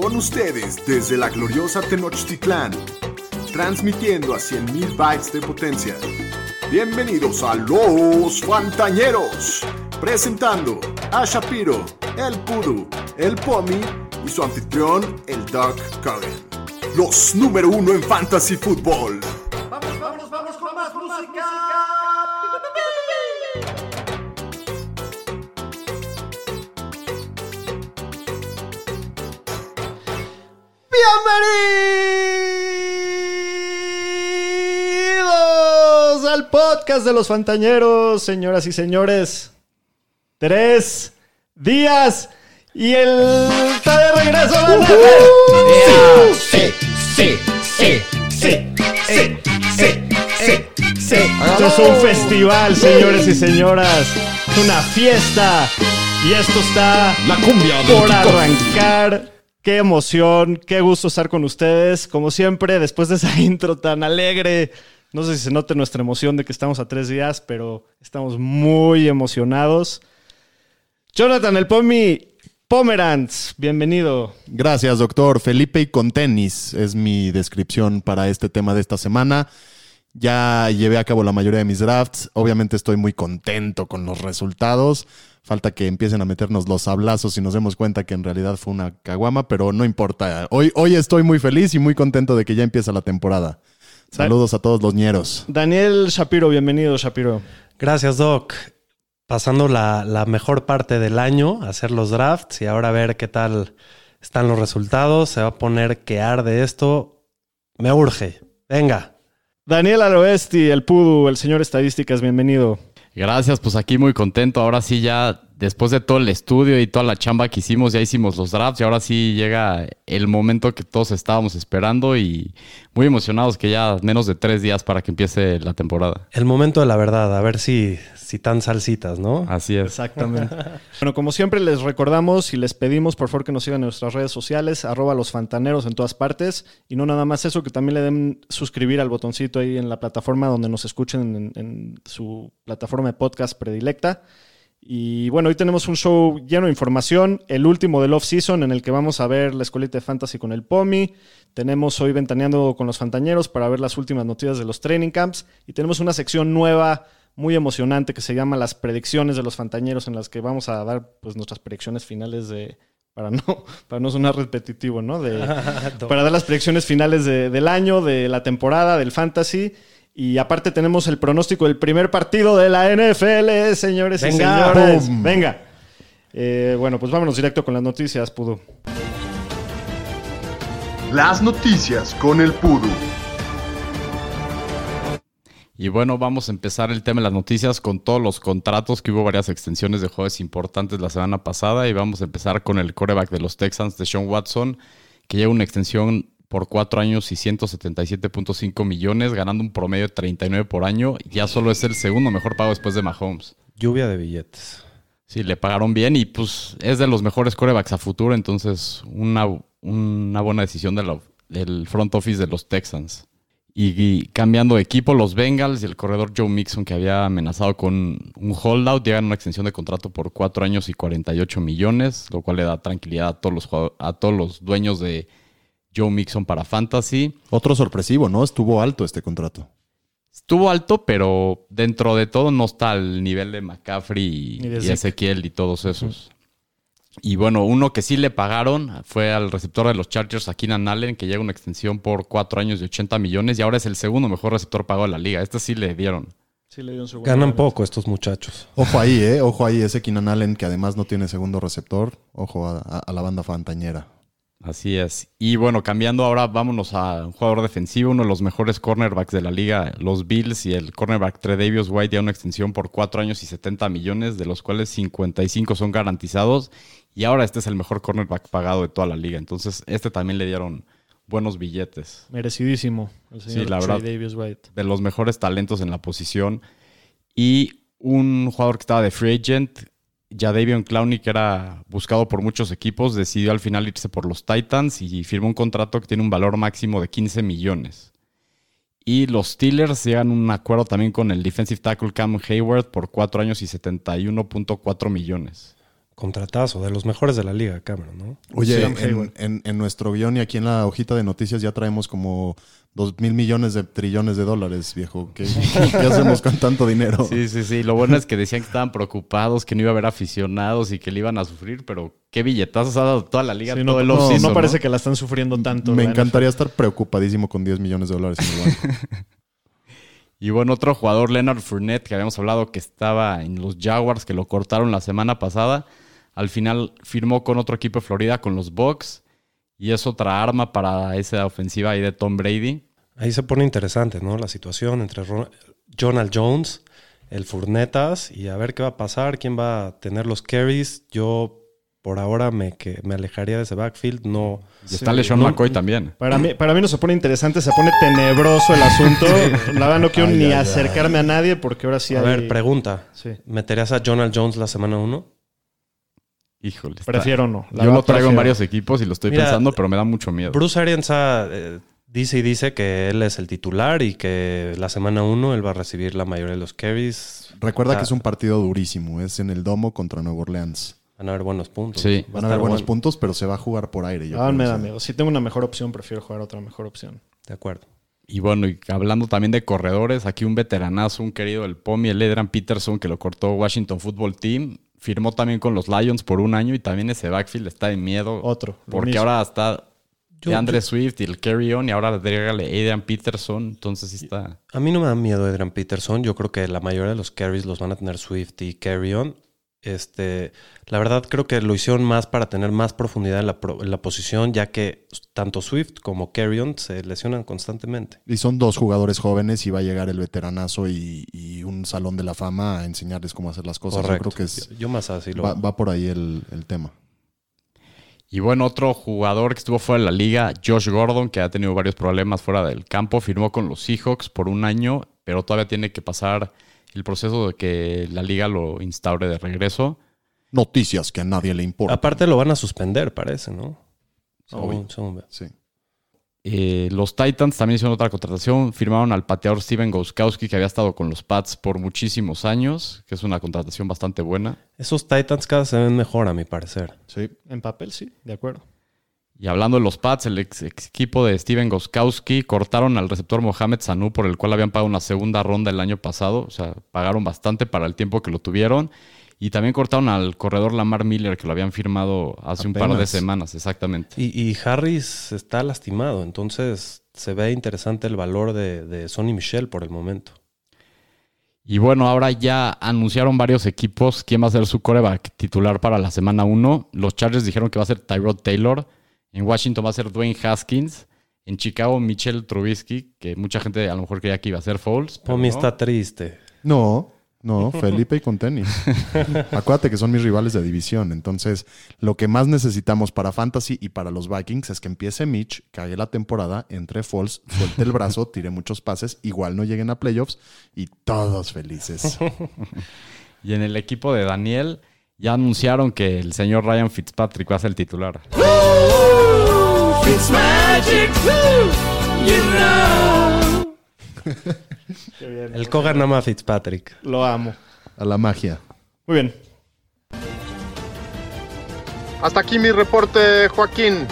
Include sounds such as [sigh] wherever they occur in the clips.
Con ustedes desde la gloriosa Tenochtitlán, transmitiendo a 100.000 bytes de potencia. Bienvenidos a Los Fantañeros, presentando a Shapiro, el Pudu, el Pomi y su anfitrión, el Doc Curran. Los número uno en Fantasy Football. Vamos, vamos, vamos con más música. Bienvenidos al podcast de los Fantañeros, señoras y señores. Tres días y el está de regreso la NFL. Sí, sí, sí, sí, sí, sí, sí, sí. Esto es un festival, señores y señoras. Es una fiesta. Y esto está La cumbia del por arrancar. Qué emoción, qué gusto estar con ustedes. Como siempre, después de esa [laughs] intro tan alegre, no sé si se note nuestra emoción de que estamos a tres días, pero estamos muy emocionados. Jonathan, el Pomi Pomerantz, bienvenido. Gracias, doctor. Felipe y con tenis es mi descripción para este tema de esta semana. Ya llevé a cabo la mayoría de mis drafts. Obviamente estoy muy contento con los resultados. Falta que empiecen a meternos los sablazos y nos demos cuenta que en realidad fue una caguama, pero no importa. Hoy, hoy estoy muy feliz y muy contento de que ya empieza la temporada. Saludos a todos los ñeros. Daniel Shapiro, bienvenido, Shapiro. Gracias, Doc. Pasando la, la mejor parte del año, hacer los drafts y ahora ver qué tal están los resultados. Se va a poner que arde esto. Me urge. Venga. Daniel Aloesti, el Pudu, el señor Estadísticas, bienvenido. Gracias, pues aquí muy contento. Ahora sí, ya después de todo el estudio y toda la chamba que hicimos, ya hicimos los drafts y ahora sí llega el momento que todos estábamos esperando y muy emocionados que ya menos de tres días para que empiece la temporada. El momento de la verdad. A ver si, si tan salsitas, ¿no? Así es. Exactamente. [laughs] bueno, como siempre les recordamos y les pedimos por favor que nos sigan en nuestras redes sociales, arroba los fantaneros en todas partes. Y no nada más eso, que también le den suscribir al botoncito ahí en la plataforma donde nos escuchen en, en su plataforma de podcast predilecta. Y bueno, hoy tenemos un show lleno de información, el último del off-season en el que vamos a ver la escuelita de fantasy con el POMI. Tenemos hoy ventaneando con los fantañeros para ver las últimas noticias de los training camps. Y tenemos una sección nueva muy emocionante que se llama las predicciones de los fantañeros en las que vamos a dar pues nuestras predicciones finales de para no [laughs] para no sonar repetitivo, ¿no? De, [laughs] para dar las predicciones finales de- del año, de la temporada, del fantasy. Y aparte tenemos el pronóstico del primer partido de la NFL, señores y Venga. señores. ¡Pum! Venga. Eh, bueno, pues vámonos directo con las noticias, Pudu. Las noticias con el Pudu. Y bueno, vamos a empezar el tema de las noticias con todos los contratos, que hubo varias extensiones de jueves importantes la semana pasada. Y vamos a empezar con el coreback de los Texans, de Sean Watson, que lleva una extensión por cuatro años y 177.5 millones, ganando un promedio de 39 por año. Ya solo es el segundo mejor pago después de Mahomes. Lluvia de billetes. Sí, le pagaron bien y pues es de los mejores corebacks a futuro, entonces una, una buena decisión de la- del front office de los Texans. Y, y cambiando de equipo, los Bengals y el corredor Joe Mixon, que había amenazado con un holdout, llegan a una extensión de contrato por 4 años y 48 millones, lo cual le da tranquilidad a todos los, a todos los dueños de Joe Mixon para Fantasy. Otro sorpresivo, ¿no? Estuvo alto este contrato. Estuvo alto, pero dentro de todo no está al nivel de McCaffrey de y. Ezequiel y todos esos. Y bueno, uno que sí le pagaron fue al receptor de los Chargers, a Keenan Allen, que llega una extensión por cuatro años de 80 millones y ahora es el segundo mejor receptor pagado de la liga. Este sí le dieron. Sí, le dieron su Ganan gana. poco estos muchachos. Ojo ahí, ¿eh? Ojo ahí, ese Keenan Allen que además no tiene segundo receptor. Ojo a, a- a la banda fantañera. Así es. Y bueno, cambiando ahora, vámonos a un jugador defensivo, uno de los mejores cornerbacks de la liga, los Bills y el cornerback Tredavious White ya una extensión por 4 años y 70 millones, de los cuales 55 son garantizados. Y ahora este es el mejor cornerback pagado de toda la liga. Entonces, este también le dieron buenos billetes. Merecidísimo. El señor Sí, la verdad. Davis White. De los mejores talentos en la posición. Y un jugador que estaba de free agent, Jadavion Clowney, que era buscado por muchos equipos, decidió al final irse por los Titans y firmó un contrato que tiene un valor máximo de 15 millones. Y los Steelers llegan a un acuerdo también con el defensive tackle Cam Hayward por 4 años y 71.4 millones. Contratazo, de los mejores de la liga, Cameron, ¿no? Oye, en, en- en nuestro guion y aquí en la hojita de noticias ya traemos como dos mil millones de trillones de dólares, viejo. ¿Qué, [laughs] qué hacemos con tanto dinero? Sí, sí, sí. Lo bueno es que decían que estaban preocupados, que no iba a haber aficionados y que le iban a sufrir, pero qué billetazos ha dado toda la liga, Sí, todo no, el no, parece que la están sufriendo tanto. Me encantaría estar preocupadísimo con 10 millones de dólares en el banco. Y bueno, otro jugador, Leonard Fournette, que habíamos hablado que estaba en los Jaguars, que lo cortaron la semana pasada. Al final firmó con otro equipo de Florida, con los Bucks. Y es otra arma para esa ofensiva ahí de Tom Brady. Ahí se pone interesante, ¿no? La situación entre Ron- Jonald Jones, el Furnetas, y a ver qué va a pasar, quién va a tener los carries. Yo por ahora me, que, me alejaría de ese backfield. No, Y está Sí, LeSean no- McCoy también. Para mí, para mí no se pone interesante, se pone tenebroso el asunto. La verdad no quiero Ay, ni ay, acercarme a nadie porque ahora sí a hay... ver, pregunta. Sí. ¿Meterías a Jonald Jones la semana 1? Híjole. está- Prefiero no. La Yo lo traigo en varios equipos y lo estoy Mira, pensando, pero me da mucho miedo. Bruce Arians ha, eh, dice y dice que él es el titular y que la semana 1 él va a recibir la mayoría de los carries. Recuerda Ah. que es un partido durísimo. Es en el domo contra Nueva Orleans. Van a haber buenos puntos. Sí. Va Van a haber buenos bueno. puntos, pero se va a jugar por aire. yo Ah, creo, me da miedo. Si tengo una mejor opción, prefiero jugar otra mejor opción. De acuerdo. Y bueno, y hablando también de corredores, aquí un veteranazo, un querido el Pomi, el Edran Peterson, que lo cortó Washington Football Team. Firmó también con los Lions por un año y también ese backfield está de miedo. Otro. Porque mismo. ahora está Yo- de Andre Swift y el Carry On y ahora agrégale Adrian Peterson. Entonces sí está. A mí no me da miedo Adrian Peterson. Yo creo que la mayoría de los carries los van a tener Swift y Carry On. Este, la verdad creo que lo hicieron más para tener más profundidad en la, pro- en la posición, ya que tanto Swift como Carry On se lesionan constantemente. Y son dos jugadores jóvenes y va a llegar el veteranazo y, y un salón de la fama a enseñarles cómo hacer las cosas. Correcto. Yo creo que es, Yo, yo más así lo va, va por ahí el, el tema. Y bueno, otro jugador que estuvo fuera de la liga, Josh Gordon, que ha tenido varios problemas fuera del campo, firmó con los Seahawks por un año, pero todavía tiene que pasar el proceso de que la liga lo instaure de regreso. Noticias que a nadie le importa. Aparte lo van a suspender, parece, ¿no? Según- según. Sí. Eh, los Titans también hicieron otra contratación. Firmaron al pateador Steven Gostkowski, que había estado con los Pats por muchísimos años, que es una contratación bastante buena. Esos Titans cada vez se ven mejor, a mi parecer. Sí. En papel, sí, de acuerdo. Y hablando de los Pats, el ex, ex equipo de Steven Gostkowski cortaron al receptor Mohamed Sanu, por el cual habían pagado una segunda ronda el año pasado. O sea, pagaron bastante para el tiempo que lo tuvieron. Y también cortaron al corredor Lamar Miller, que lo habían firmado hace un par de semanas, exactamente. Y, y Harris está lastimado, entonces se ve interesante el valor de, de Sonny Michel por el momento. Y bueno, ahora ya anunciaron varios equipos quién va a ser su coreback titular para la semana 1. Los Chargers dijeron que va a ser Tyrod Taylor. En Washington va a ser Dwayne Haskins. En Chicago, Michelle Trubisky, que mucha gente a lo mejor creía que iba a ser Foles. Pomi no. está triste. No, no, Felipe y con tenis. [laughs] Acuérdate que son mis rivales de división. Entonces, lo que más necesitamos para Fantasy y para los Vikings es que empiece Mitch, cague la temporada, entre Falls, suelte el brazo, [laughs] tire muchos pases, igual no lleguen a playoffs y todos felices. [laughs] Y en el equipo de Daniel ya anunciaron que el señor Ryan Fitzpatrick va a ser el titular. [laughs] Bien. El ama a Fitzpatrick. Lo amo. A la magia. Muy bien. Hasta aquí mi reporte, Joaquín.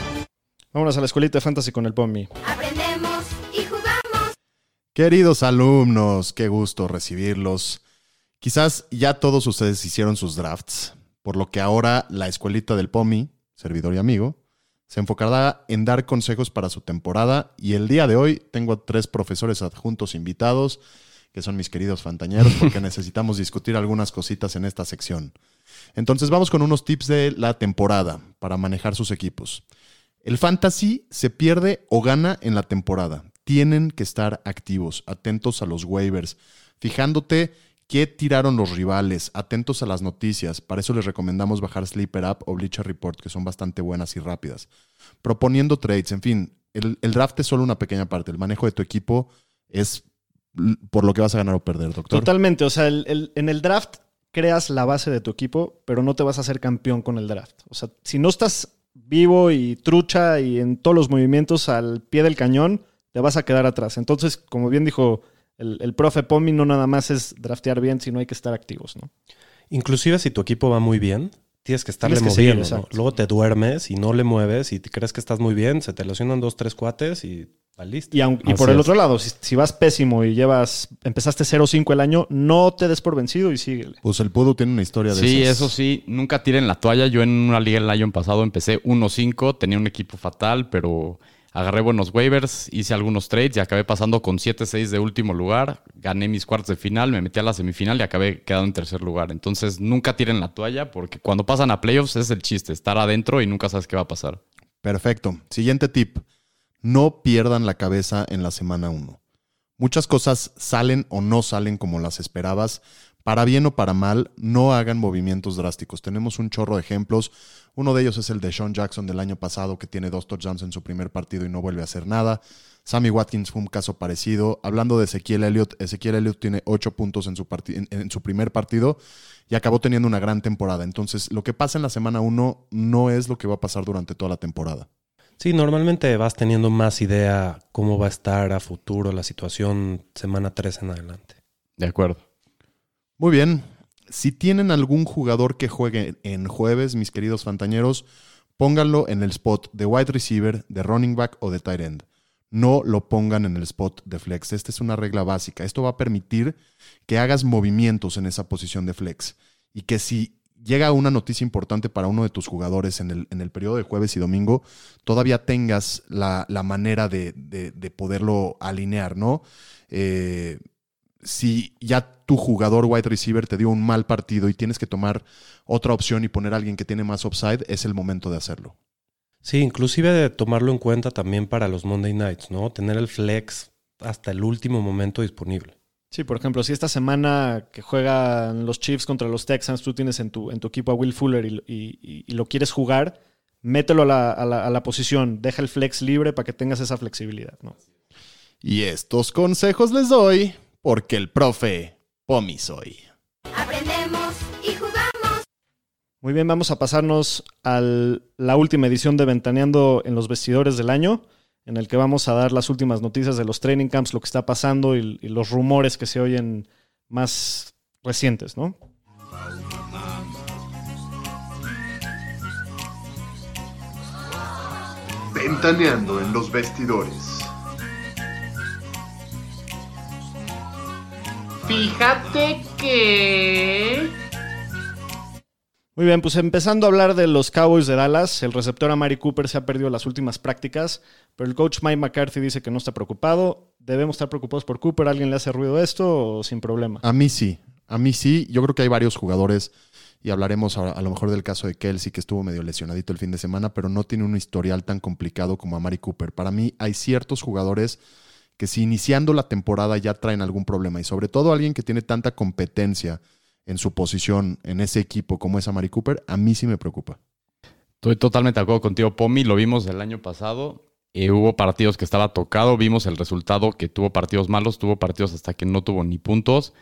Vámonos a la escuelita de fantasy con el Pomi. Aprendemos y jugamos. Queridos alumnos, qué gusto recibirlos. Quizás ya todos ustedes hicieron sus drafts, por lo que ahora la escuelita del POMI, servidor y amigo, se enfocará en dar consejos para su temporada y el día de hoy tengo a tres profesores adjuntos invitados, que son mis queridos fantañeros, [laughs] porque necesitamos discutir algunas cositas en esta sección. Entonces vamos con unos tips de la temporada para manejar sus equipos. El fantasy se pierde o gana en la temporada. Tienen que estar activos, atentos a los waivers, fijándote qué tiraron los rivales, atentos a las noticias. Para eso les recomendamos bajar Sleeper App o Bleacher Report, que son bastante buenas y rápidas. Proponiendo trades, en fin, el, draft es solo una pequeña parte. El manejo de tu equipo es por lo que vas a ganar o perder, doctor. Totalmente. O sea, en el draft creas la base de tu equipo, pero no te vas a hacer campeón con el draft. O sea, si no estás vivo y trucha y en todos los movimientos al pie del cañón, te vas a quedar atrás. Entonces, como bien dijo el, el profe Pomi, no nada más es draftear bien, sino hay que estar activos, ¿no? Inclusive si tu equipo va muy bien, tienes que estarle Tienes que seguir, moviendo. Luego te duermes y no le mueves y te crees que estás muy bien, se te lesionan dos, tres cuates y listo. Y, por el es. otro lado, si, si vas pésimo y llevas, empezaste 0-5 el año, no te des por vencido y síguele. Pues el Pudu tiene una historia de Sí, esas. eso sí, nunca tiren la toalla. Yo en una liga el año pasado empecé 1-5, tenía un equipo fatal, pero agarré buenos waivers, hice algunos trades y acabé pasando con 7-6 de último lugar. Gané mis cuartos de final, me metí a la semifinal y acabé quedando en tercer lugar. Entonces nunca tiren la toalla porque cuando pasan a playoffs es el chiste, estar adentro y nunca sabes qué va a pasar. Perfecto. Siguiente tip. No pierdan la cabeza en la semana 1. Muchas cosas salen o no salen como las esperabas. Para bien o para mal, no hagan movimientos drásticos. Tenemos un chorro de ejemplos. Uno de ellos es el de Sean Jackson del año pasado, que tiene dos touchdowns en su primer partido y no vuelve a hacer nada. Sammy Watkins fue un caso parecido. Hablando de Ezequiel Elliott, Ezequiel Elliott tiene ocho puntos en su, parti- en- en su primer partido y acabó teniendo una gran temporada. Entonces, lo que pasa en la semana 1 no es lo que va a pasar durante toda la temporada. Sí, normalmente vas teniendo más idea cómo va a estar a futuro la situación semana 3 en adelante. De acuerdo. Muy bien. Si tienen algún jugador que juegue en jueves, mis queridos fantañeros, pónganlo en el spot de wide receiver, de running back o de tight end. No lo pongan en el spot de flex. Esta es una regla básica. Esto va a permitir que hagas movimientos en esa posición de flex. Y que si llega una noticia importante para uno de tus jugadores en el, en el periodo de jueves y domingo, todavía tengas la, la manera de, de- de poderlo alinear, ¿no? Eh, si ya tu jugador wide receiver te dio un mal partido y tienes que tomar otra opción y poner a alguien que tiene más upside, es el momento de hacerlo. Sí, inclusive de tomarlo en cuenta también para los Monday Nights, ¿no? Tener el flex hasta el último momento disponible. Sí, por ejemplo, si esta semana que juegan los Chiefs contra los Texans, tú tienes en tu, en tu equipo a Will Fuller y, y- y lo quieres jugar, mételo a la, a la- a la posición, deja el flex libre para que tengas esa flexibilidad. ¿no? Y estos consejos les doy porque el profe Pomi soy. Aprendemos y jugamos. Muy bien, vamos a pasarnos a la última edición de Ventaneando en los vestidores del año, en el que vamos a dar las últimas noticias de los training camps, lo que está pasando y, y los rumores que se oyen más recientes, ¿no? Ventaneando en los vestidores. Fíjate que... Muy bien, pues empezando a hablar de los Cowboys de Dallas, el receptor Amari Cooper se ha perdido las últimas prácticas, pero el coach Mike McCarthy dice que no está preocupado. ¿Debemos estar preocupados por Cooper? ¿Alguien le hace ruido a esto o sin problema? A mí sí, a mí sí. Yo creo que hay varios jugadores y hablaremos a, a lo mejor del caso de Kelsey, que estuvo medio lesionadito el fin de semana, pero no tiene un historial tan complicado como Amari Cooper. Para mí hay ciertos jugadores que si iniciando la temporada ya traen algún problema y sobre todo alguien que tiene tanta competencia en su posición en ese equipo como es Amari Cooper, a mí sí me preocupa. Estoy totalmente de acuerdo contigo, Pomi. Lo vimos el año pasado. Eh, hubo partidos que estaba tocado. Vimos el resultado que tuvo partidos malos. Tuvo partidos hasta que no tuvo ni puntos.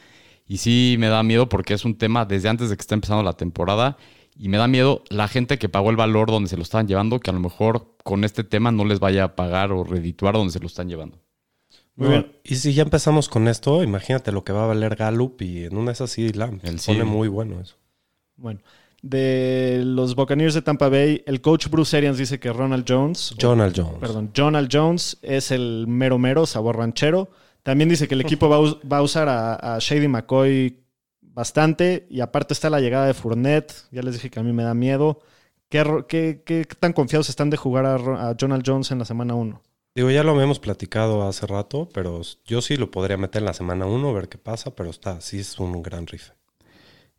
Y sí me da miedo porque es un tema desde antes de que esté empezando la temporada. Y me da miedo la gente que pagó el valor donde se lo estaban llevando, que a lo mejor con este tema no les vaya a pagar o redituar donde se lo están llevando. Muy No, bien. Y si ya empezamos con esto, imagínate lo que va a valer Gallup y en una es así, Lamb. El Se pone sí. muy bueno eso. Bueno, de los Buccaneers de Tampa Bay, el coach Bruce Arians dice que Ronald Jones, Jonald Jones. perdón, Jonald Jones es el mero mero, sabor ranchero. También dice que el equipo va a, us- va a usar a, a Shady McCoy bastante y aparte está la llegada de Fournette. Ya les dije que a mí me da miedo. ¿Qué, ro- qué- qué tan confiados están de jugar a, a Jonald Jones en la semana 1? Digo, ya lo habíamos platicado hace rato, pero yo sí lo podría meter en la semana 1, ver qué pasa, pero está, sí es un gran rife.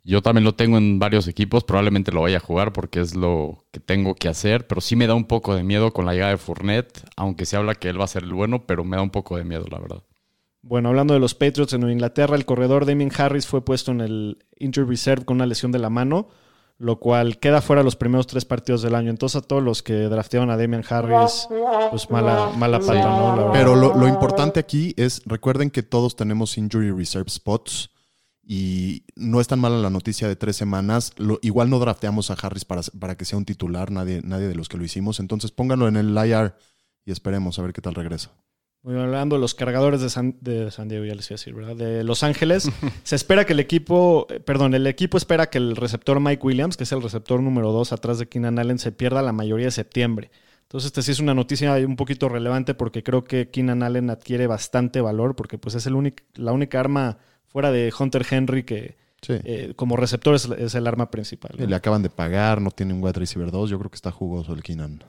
Yo también lo tengo en varios equipos, probablemente lo vaya a jugar porque es lo que tengo que hacer, pero sí me da un poco de miedo con la llegada de Fournette, aunque se habla que él va a ser el bueno, pero me da un poco de miedo, la verdad. Bueno, hablando de los Patriots en Inglaterra, el corredor Damien Harris fue puesto en el injury reserve con una lesión de la mano, lo cual queda fuera los primeros tres partidos del año. Entonces a todos los que drafteaban a Damien Harris, pues mala, mala pata, ¿no? La. Pero lo, lo importante aquí es, recuerden que todos tenemos injury reserve spots y no es tan mala la noticia de tres semanas. Lo- igual no drafteamos a Harris para, para que sea un titular, nadie, nadie de los que lo hicimos. Entonces pónganlo en el IR y esperemos a ver qué tal regresa. Muy bien, hablando de los cargadores de San, de San Diego, ya les iba a decir, ¿verdad? De Los Ángeles. [laughs] se espera que el equipo, eh, perdón, el equipo espera que el receptor Mike Williams, que es el receptor número 2 atrás de Keenan Allen, se pierda la mayoría de septiembre. Entonces, esta sí es una noticia un poquito relevante porque creo que Keenan Allen adquiere bastante valor porque pues es el único, la única arma fuera de Hunter Henry que Sí. eh, como receptor es, es el arma principal. ¿no? Le acaban de pagar, no tiene un wide receiver 2. Yo creo que está jugoso el Keenan.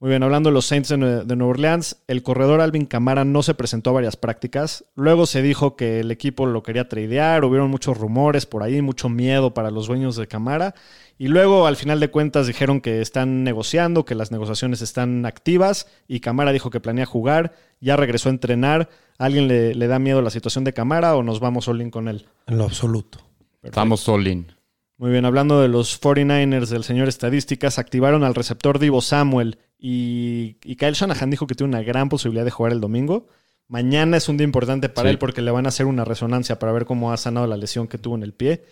Muy bien, hablando de los Saints de, Nue- de Nueva Orleans, el corredor Alvin Kamara no se presentó a varias prácticas. Luego se dijo que el equipo lo quería tradear, hubieron muchos rumores por ahí, mucho miedo para los dueños de Kamara. Y luego, al final de cuentas, dijeron que están negociando, que las negociaciones están activas y Kamara dijo que planea jugar, ya regresó a entrenar. ¿A ¿Alguien le, le da miedo la situación de Kamara o nos vamos all in con él? En lo absoluto. Estamos all in. Muy bien, hablando de los 49ers del señor Estadísticas, activaron al receptor Divo Samuel y, y Kyle Shanahan dijo que tiene una gran posibilidad de jugar el domingo. Mañana es un día importante para Sí. él porque le van a hacer una resonancia para ver cómo ha sanado la lesión que tuvo en el pie.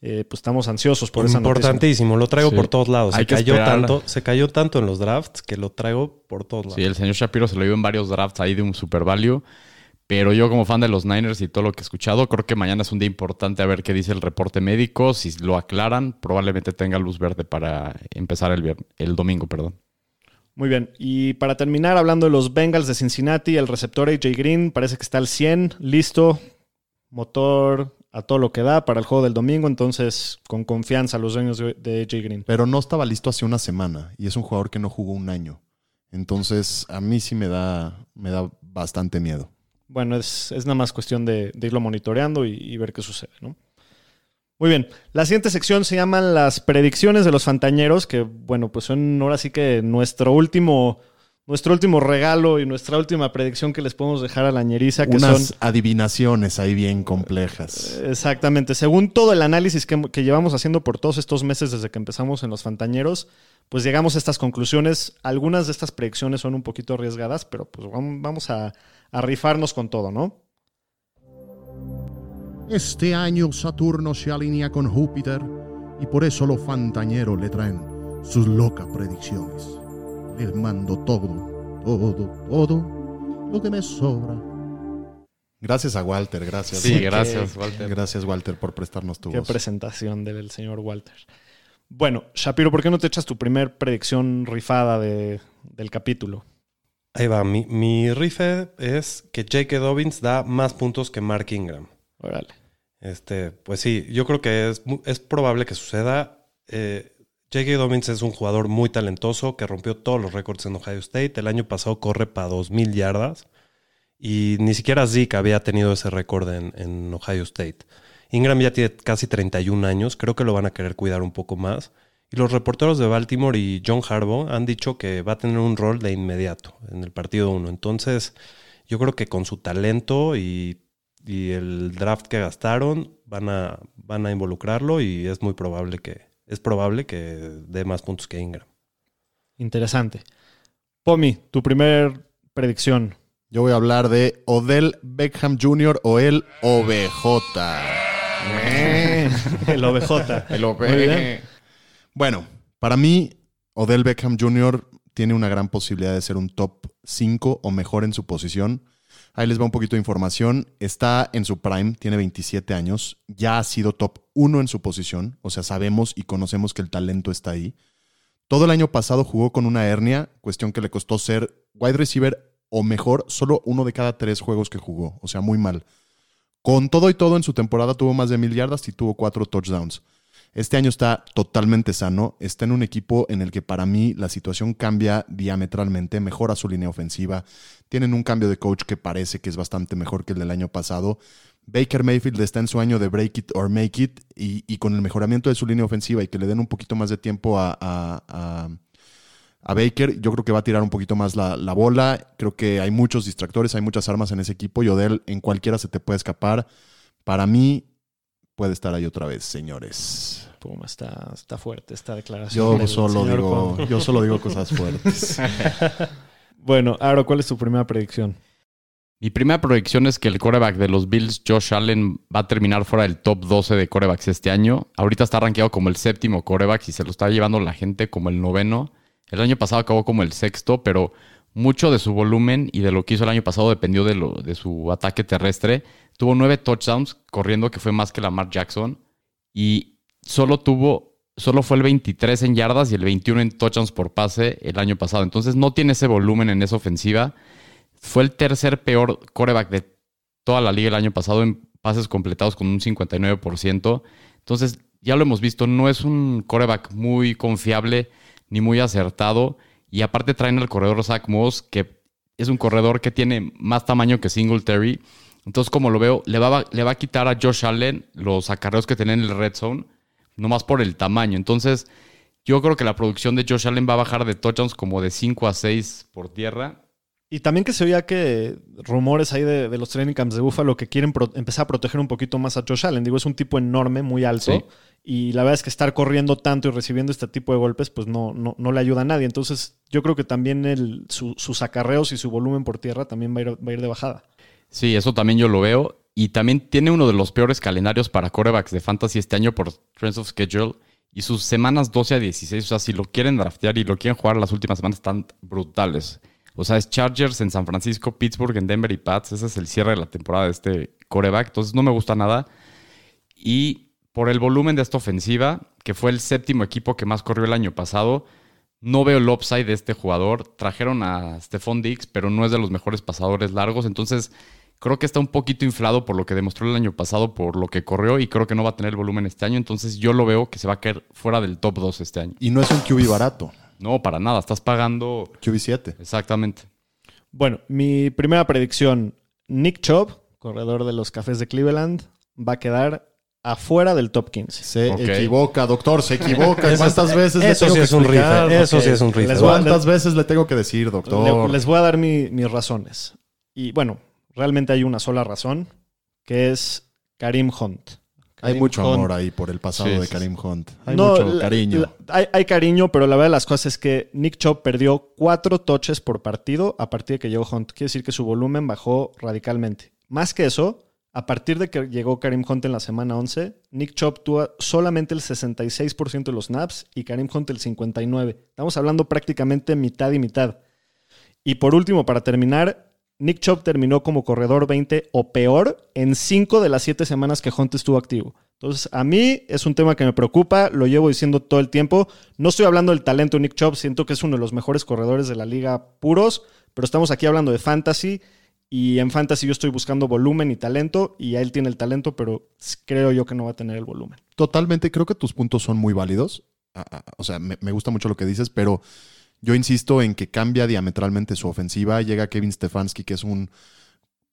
Eh, pues estamos ansiosos por esa noticia. Importantísimo, lo traigo Sí. por todos lados. Hay Se cayó, esperar. tanto, se cayó tanto en los drafts que lo traigo por todos lados. Sí, el señor Shapiro se lo dio en varios drafts ahí de un super value. Pero yo, como fan de los Niners y todo lo que he escuchado, creo que mañana es un día importante a ver qué dice el reporte médico. Si lo aclaran, probablemente tenga luz verde para empezar el domingo, perdón. Muy bien. Y para terminar, hablando de los Bengals de Cincinnati, el receptor AJ Green parece que está al 100, listo, motor a todo lo que da para el juego del domingo. Entonces, con confianza, los dueños de, AJ Green. Pero no estaba listo hace una semana y es un jugador que no jugó un año. Entonces, a mí sí me da, me da bastante miedo. Bueno, es, es nada más cuestión de, de irlo monitoreando y, y ver qué sucede, ¿no? Muy bien. La siguiente sección se llaman las predicciones de los fantañeros, que, bueno, pues son ahora sí que nuestro último, nuestro último regalo y nuestra última predicción que les podemos dejar a la ñeriza, que Unas son. adivinaciones ahí bien complejas. Exactamente. Según todo el análisis que, que llevamos haciendo por todos estos meses desde que empezamos en los Fantañeros, pues llegamos a estas conclusiones. Algunas de estas predicciones son un poquito arriesgadas, pero pues vam- vamos a, a rifarnos con todo, ¿no? Este año Saturno se alinea con Júpiter y por eso los fantañeros le traen sus locas predicciones. Les mando todo, todo, todo lo que me sobra. Gracias a Walter, gracias. Sí, gracias, que- Walter. Gracias, Walter, por prestarnos tu Qué voz. presentación del señor Walter. Bueno, Shapiro, ¿por qué no te echas tu primer predicción rifada de- del capítulo? Ahí va, mi, mi rife es que J.K. Dobbins da más puntos que Mark Ingram. Órale. Este, pues sí, yo creo que es, es probable que suceda. Eh, J.K. Dobbins es un jugador muy talentoso que rompió todos los récords en Ohio State. El año pasado corre para 2.000 yardas y ni siquiera Zeke había tenido ese récord en, en Ohio State. Ingram ya tiene casi 31 años, creo que lo van a querer cuidar un poco más. Y los reporteros de Baltimore y John Harbaugh han dicho que va a tener un rol de inmediato en el partido 1. Entonces, yo creo que con su talento y, y el draft que gastaron van a, van a involucrarlo y es muy probable que es probable que dé más puntos que Ingram. Interesante. Pomi, tu primer predicción. Yo voy a hablar de Odell Beckham Jr. o el OBJ. el OBJ. El bien. Bueno, para mí, Odell Beckham Jr. tiene una gran posibilidad de ser un top 5 o mejor en su posición. Ahí les va un poquito de información. Está en su prime, tiene 27 años. Ya ha sido top 1 en su posición. O sea, sabemos y conocemos que el talento está ahí. Todo el año pasado jugó con una hernia, cuestión que le costó ser wide receiver o mejor, solo uno de cada tres juegos que jugó. O sea, muy mal. Con todo y todo, en su temporada tuvo más de mil yardas y tuvo cuatro touchdowns. Este año está totalmente sano, está en un equipo en el que para mí la situación cambia diametralmente, mejora su línea ofensiva, tienen un cambio de coach que parece que es bastante mejor que el del año pasado. Baker Mayfield está en su año de break it or make it y, y con el mejoramiento de su línea ofensiva y que le den un poquito más de tiempo a, a- a- Baker, yo creo que va a tirar un poquito más la, la bola. Creo que hay muchos distractores, hay muchas armas en ese equipo y Odell en cualquiera se te puede escapar. Para mí puede estar ahí otra vez, señores. Pum, está, está fuerte esta declaración. Yo solo digo, yo solo digo [laughs] cosas fuertes. [laughs] Bueno, Aro, ¿cuál es tu primera predicción? Mi primera proyección es que el coreback de los Bills, Josh Allen, va a terminar fuera del top 12 de corebacks este año. Ahorita está rankeado como el séptimo coreback y se lo está llevando la gente como el noveno. El año pasado acabó como el sexto, pero mucho de su volumen y de lo que hizo el año pasado dependió de, su ataque terrestre. Tuvo nueve touchdowns corriendo, que fue más que Lamar Jackson. Y solo tuvo, solo fue el 23 en yardas y el 21 en touchdowns por pase el año pasado. Entonces no tiene ese volumen en esa ofensiva. Fue el tercer peor coreback de toda la liga el año pasado en pases completados con un 59%. Entonces, ya lo hemos visto, no es un coreback muy confiable ni muy acertado. Y aparte traen al corredor Zach Moss, que es un corredor que tiene más tamaño que Singletary. Entonces, como lo veo, le va, le va a quitar a Josh Allen los acarreos que tiene en el red zone, nomás por el tamaño. Entonces, yo creo que la producción de Josh Allen va a bajar de touchdowns como de 5 a 6 por tierra. Y también que se oía que rumores ahí de, de los training camps de Buffalo que quieren pro- empezar a proteger un poquito más a Josh Allen. Digo, es un tipo enorme, muy alto. Sí. Y la verdad es que estar corriendo tanto y recibiendo este tipo de golpes, pues no, no, no le ayuda a nadie. Entonces, yo creo que también el, su- sus acarreos y su volumen por tierra también va a ir, va a ir de bajada. Sí, eso también yo lo veo. Y también tiene uno de los peores calendarios para corebacks de fantasy este año por Trends of Schedule. Y sus semanas 12 a 16, o sea, si lo quieren draftear y lo quieren jugar las últimas semanas, están brutales. O sea, es Chargers en San Francisco, Pittsburgh en Denver y Pats. Ese es el cierre de la temporada de este coreback. Entonces no me gusta nada. Y por el volumen de esta ofensiva, que fue el séptimo equipo que más corrió el año pasado, no veo el upside de este jugador. Trajeron a Stephon Diggs, pero no es de los mejores pasadores largos. Entonces, creo que está un poquito inflado por lo que demostró el año pasado, por lo que corrió, y creo que no va a tener el volumen este año. Entonces, yo lo veo que se va a caer fuera del top 2 este año. Y no es un QB barato, No, para nada. Estás pagando. QB 7. Exactamente. Bueno, mi primera predicción: Nick Chubb, corredor de los Cafés de Cleveland, va a quedar afuera del top 15. Se equivoca, doctor, se equivoca. Eso ¿Cuántas es- veces le eso tengo sí que es un eso sí es un a- ¿Cuántas veces le tengo que decir, doctor? Le- les voy a dar mi- mis razones. Y bueno, realmente hay una sola razón, que es Karim Hunt. Hay mucho Hunt. amor ahí por el pasado Sí, de Karim Hunt. Hay No, mucho la- cariño. la- hay, hay cariño, pero la verdad de las cosas es que Nick Chubb perdió cuatro touches por partido a partir de que llegó Hunt. Quiere decir que su volumen bajó radicalmente. Más que eso, a partir de que llegó Karim Hunt en la semana 11, Nick Chubb tuvo solamente el 66% de los snaps y Karim Hunt el 59%. Estamos hablando prácticamente mitad y mitad. Y por último, para terminar, Nick Chubb terminó como corredor 20 o peor en 5 de las 7 semanas que Hunt estuvo activo. Entonces, a mí es un tema que me preocupa, lo llevo diciendo todo el tiempo. No estoy hablando del talento de Nick Chubb, siento que es uno de los mejores corredores de la liga puros, pero estamos aquí hablando de fantasy y en fantasy yo estoy buscando volumen y talento y él tiene el talento, pero creo yo que no va a tener el volumen. Totalmente, creo que tus puntos son muy válidos. Ah, ah, O sea, me, me gusta mucho lo que dices, pero yo insisto en que cambia diametralmente su ofensiva. Llega Kevin Stefanski, que es un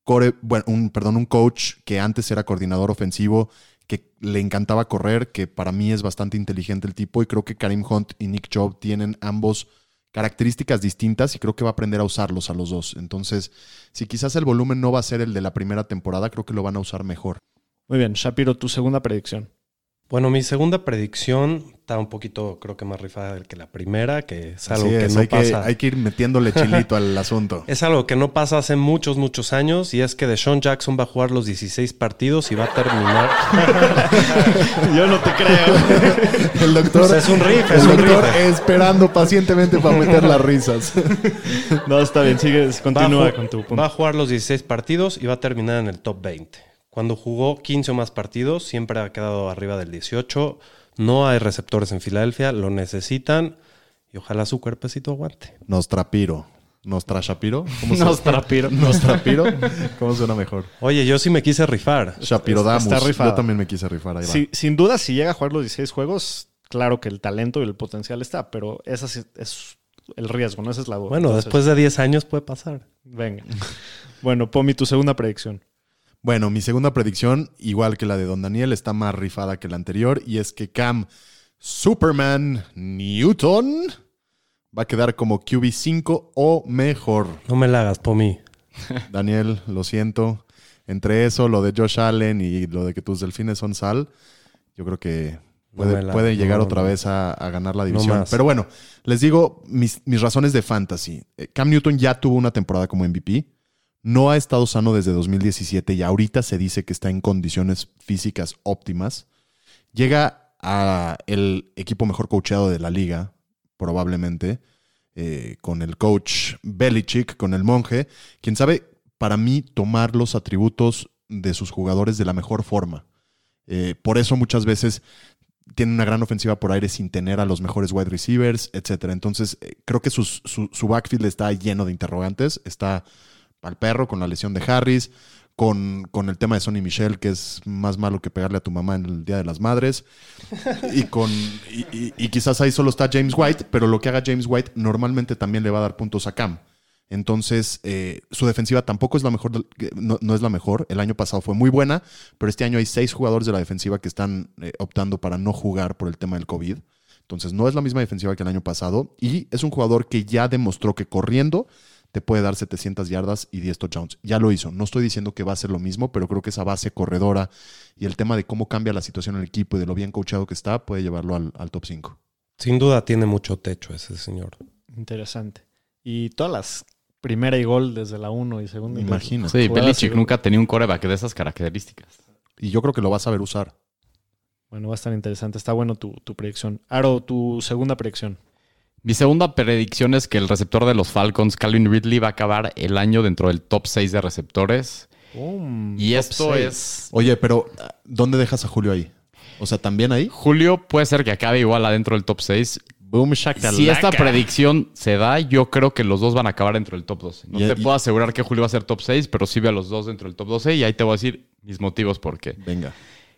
core, bueno, un, perdón, un coach que antes era coordinador ofensivo, que le encantaba correr, que para mí es bastante inteligente el tipo, y creo que Karim Hunt y Nick Chubb tienen ambos características distintas y creo que va a aprender a usarlos a los dos. Entonces, si quizás el volumen no va a ser el de la primera temporada, creo que lo van a usar mejor. Muy bien, Shapiro, tu segunda predicción. Bueno, mi segunda predicción está un poquito, creo que más rifada que la primera, que es algo que no hay, que, pasa. hay que ir metiéndole [laughs] chilito al asunto. Es algo que no pasa hace muchos, muchos años y es que Deshaun Jackson va a jugar los 16 partidos y va a terminar. [laughs] [laughs] Yo no te creo. El doctor, Pues es un riff, el es un doctor riff. esperando pacientemente para meter las risas. No, está bien, sigue, continúa con tu punto. va a jugar los 16 partidos y va a terminar en el top 20. Cuando jugó 15 o más partidos, siempre ha quedado arriba del 18. No hay receptores en Filadelfia, lo necesitan y ojalá su cuerpecito aguante. Nostrapiro. ¿Nostrashapiro? ¿Cómo se- Nostrapiro. [laughs] ¿Nostrapiro? ¿Cómo suena mejor? Oye, yo sí me quise rifar. Shapirodamus. Está rifado. Yo también me quise rifar. Ahí. Sí, sin duda, si llega a jugar los 16 juegos, claro que el talento y el potencial está, pero ese sí es el riesgo, no esa es la duda. Bueno, Entonces, después de 10 años puede pasar. Venga. Bueno, Pomi, tu segunda predicción. Bueno, mi segunda predicción, igual que la de Don Daniel, está más rifada que la anterior, y es que Cam Superman Newton va a quedar como QB5 o mejor. No me la hagas, Pomi. [laughs] Daniel, lo siento. Entre eso, lo de Josh Allen y lo de que tus delfines son sal, yo creo que puede, me la- puede llegar no, otra no. vez a, a ganar la división. Pero bueno, les digo mis, mis razones de fantasy. Eh, Cam Newton ya tuvo una temporada como MVP. No ha estado sano desde 2017 y ahorita se dice que está en condiciones físicas óptimas. Llega a el equipo mejor coacheado de la liga, probablemente. eh, con el coach Belichick, con el monje, quien sabe, para mí, tomar los atributos de sus jugadores de la mejor forma. Eh, por eso muchas veces tiene una gran ofensiva por aire sin tener a los mejores wide receivers, etcétera. Entonces, eh, creo que su, su backfield está lleno de interrogantes. Está al perro con la lesión de Harris, con, con el tema de Sonny Michel, que es más malo que pegarle a tu mamá en el Día de las Madres. Y, con, y, quizás ahí solo está James White, pero lo que haga James White normalmente también le va a dar puntos a Cam. Entonces, eh, su defensiva tampoco es la mejor, no, no es la mejor. El año pasado fue muy buena, pero este año hay seis jugadores de la defensiva que están eh, optando para no jugar por el tema del COVID. Entonces, no es la misma defensiva que el año pasado. Y es un jugador que ya demostró que corriendo te puede dar 700 yardas y 10 touchdowns. Ya lo hizo. No estoy diciendo que va a ser lo mismo, pero creo que esa base corredora y el tema de cómo cambia la situación en el equipo y de lo bien coachado que está puede llevarlo al, al top 5. Sin duda tiene mucho techo ese señor. Interesante. Y todas las primera y gol desde la 1 y segunda. y gol. Imagina. Sí, Belichick y- nunca tenía un coreback de esas características. Y yo creo que lo vas a ver usar. Bueno, va a estar interesante. Está bueno tu, tu predicción. Aro, tu segunda predicción. Mi segunda predicción es que el receptor de los Falcons, Calvin Ridley, va a acabar el año dentro del top 6 de receptores. Boom, Y esto seis. es... Oye, pero ¿dónde dejas a Julio ahí? O sea, ¿también ahí? Julio puede ser que acabe igual adentro del top 6. Boom, Si esta predicción se da, yo creo que los dos van a acabar dentro del top 12. No Y- te y- puedo asegurar que Julio va a ser top 6, pero sí veo a los dos dentro del top 12 y ahí te voy a decir mis motivos por qué. Venga.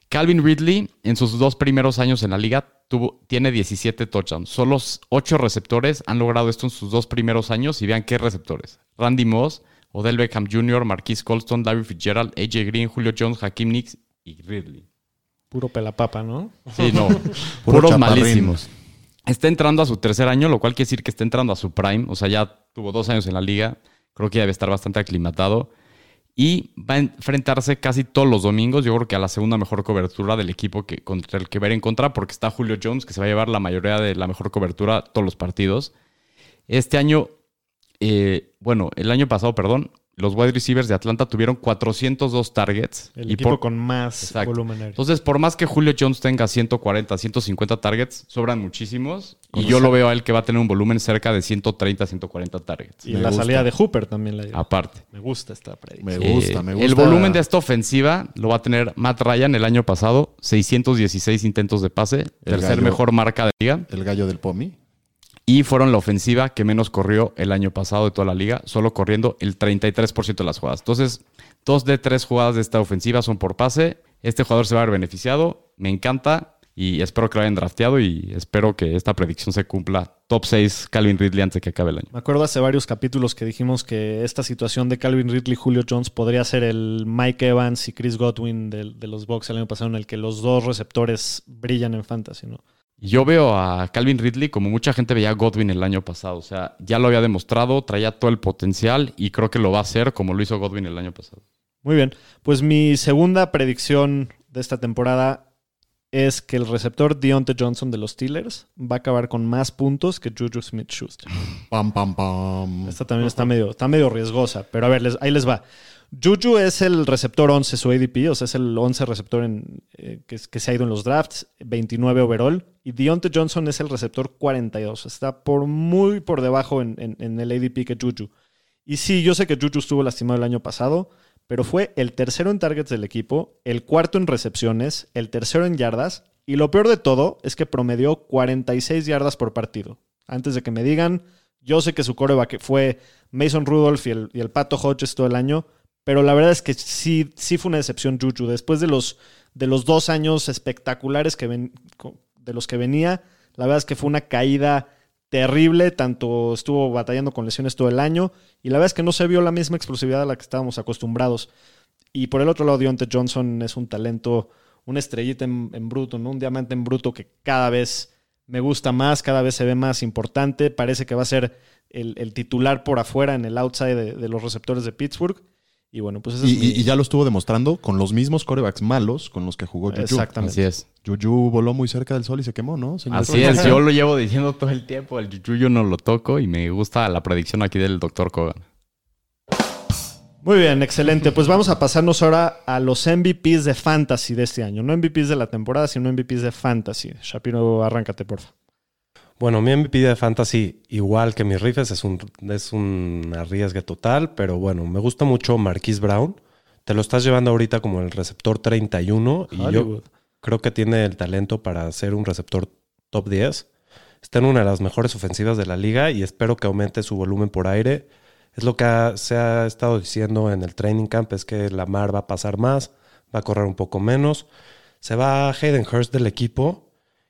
Calvin Ridley, en sus dos primeros años en la liga, tuvo, tiene 17 touchdowns. Solo 8 receptores han logrado esto en sus dos primeros años y vean qué receptores. Randy Moss, Odell Beckham Jr., Marquise Colston, Larry Fitzgerald, AJ Green, Julio Jones, Hakim Nicks y Ridley. Puro pelapapa, ¿no? Sí, no. [laughs] Puro puros chaparrín. malísimos. Está entrando a su tercer año, lo cual quiere decir que está entrando a su prime. O sea, ya tuvo dos años en la liga. Creo que ya debe estar bastante aclimatado. Y va a enfrentarse casi todos los domingos, yo creo que a la segunda mejor cobertura del equipo que, contra el que ir en contra, porque está Julio Jones, que se va a llevar la mayoría de la mejor cobertura todos los partidos. Este año, eh, bueno, el año pasado, perdón, los wide receivers de Atlanta tuvieron 402 targets. El y equipo por- con más Exacto. volumen aéreo. entonces, por más que Julio Jones tenga 140, 150 targets, sobran muchísimos. Y yo lo veo a él que va a tener un volumen cerca de 130, 140 targets. y me la gusta. salida de Hooper también la dio. Aparte. Me gusta esta predicción. Me gusta, Eh, me gusta. El volumen de esta ofensiva lo va a tener Matt Ryan el año pasado, 616 intentos de pase, tercer gallo. mejor marca de liga. El gallo del Pomi. Y fueron la ofensiva que menos corrió el año pasado de toda la liga, solo corriendo el 33% de las jugadas. Entonces, dos de tres jugadas de esta ofensiva son por pase. Este jugador se va a ver beneficiado. Me encanta y espero que lo hayan drafteado y espero que esta predicción se cumpla. Top 6 Calvin Ridley antes de que acabe el año. Me acuerdo hace varios capítulos que dijimos que esta situación de Calvin Ridley y Julio Jones podría ser el Mike Evans y Chris Godwin de, de los Bucks el año pasado, en el que los dos receptores brillan en fantasy, ¿no? Yo veo a Calvin Ridley como mucha gente veía a Godwin el año pasado. O sea, ya lo había demostrado, traía todo el potencial y creo que lo va a hacer como lo hizo Godwin el año pasado. Muy bien. Pues mi segunda predicción de esta temporada es que el receptor Deontay Johnson de los Steelers va a acabar con más puntos que Juju Smith-Schuster. Pam, pam, pam. Esta también está medio, está medio riesgosa, pero a ver, les- ahí les va. Juju es el receptor 11, su ADP, o sea, es el 11 receptor eh, que, se ha ido en los drafts, 29 overall. Y Deontay Johnson es el receptor 42. Está por muy por debajo en el ADP que Juju. Y sí, yo sé que Juju estuvo lastimado el año pasado, pero fue el tercero en targets del equipo, el cuarto en recepciones, el tercero en yardas. Y lo peor de todo es que promedió 46 yardas por partido. Antes de que me digan, yo sé que su coreback fue Mason Rudolph y el, y el Pato Hodges todo el año, pero la verdad es que sí, sí fue una decepción Juju. Después de los, de los dos años espectaculares que de los que venía, la verdad es que fue una caída terrible, tanto estuvo batallando con lesiones todo el año, y la verdad es que no se vio la misma explosividad a la que estábamos acostumbrados. Y por el otro lado, Deontay Johnson es un talento, una estrellita en, bruto, ¿no? Un diamante en bruto que cada vez me gusta más, cada vez se ve más importante. Parece que va a ser el, titular por afuera en el outside de, de los receptores de Pittsburgh. Y bueno, pues Y, es mi- y- ya lo estuvo demostrando con los mismos corebacks malos con los que jugó Juju. Exactamente. Así es. Juju voló muy cerca del sol y se quemó, ¿no? señor? Así es, yo [laughs] lo llevo diciendo todo el tiempo. El Juju yo no lo toco y me gusta la predicción aquí del Dr. Kogan. Muy bien, excelente. Pues vamos a pasarnos ahora a los MVPs de Fantasy de este año. No MVPs de la temporada, sino MVPs de Fantasy. Shapiro, arráncate, porfa. Bueno, mi MVP de Fantasy, igual que mis rifes, es un, es un arriesgue total, pero bueno, me gusta mucho Marquise Brown. Te lo estás llevando ahorita como el receptor 31 y yo Hollywood. creo que tiene el talento para ser un receptor top 10. Está en una de las mejores ofensivas de la liga y espero que aumente su volumen por aire. Es lo que ha- se ha estado diciendo en el training camp, es que Lamar va a pasar más, va a correr un poco menos. Se va Hayden Hurst del equipo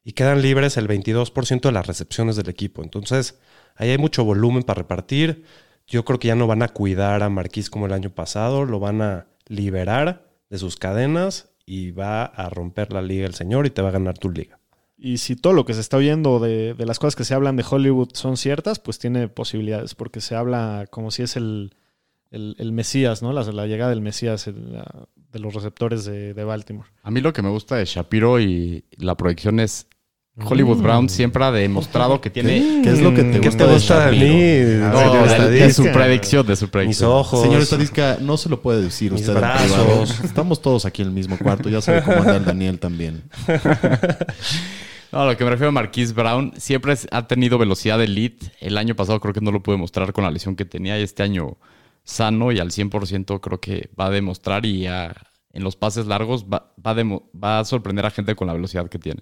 y quedan libres el 22% de las recepciones del equipo. Entonces, ahí hay mucho volumen para repartir. Yo creo que ya no van a cuidar a Marquís como el año pasado, lo van a liberar de sus cadenas y va a romper la liga el señor y te va a ganar tu liga. Y si todo lo que se está oyendo de, de las cosas que se hablan de Hollywood son ciertas, pues tiene posibilidades, porque se habla como si es el, el, el Mesías, ¿no? La, la llegada del Mesías el- la- de los receptores de, de Baltimore. A mí lo que me gusta de Shapiro y la proyección es Hollywood Brown siempre ha demostrado que tiene... ¿Qué es lo que te ¿Qué gusta, te gusta de mí? No, de, de su predicción, de su Mis predicción. ojos. Señor Estadística, no se lo puede decir Mis usted brazos. Estamos todos aquí en el mismo cuarto. Ya sabe cómo anda el Daniel también. [laughs] No, lo que me refiero a Marquise Brown, siempre ha tenido velocidad de elite. El año pasado creo que no lo pude mostrar con la lesión que tenía y este año sano y al 100% creo que va a demostrar y a- en los pases largos va a sorprender a gente con la velocidad que tiene.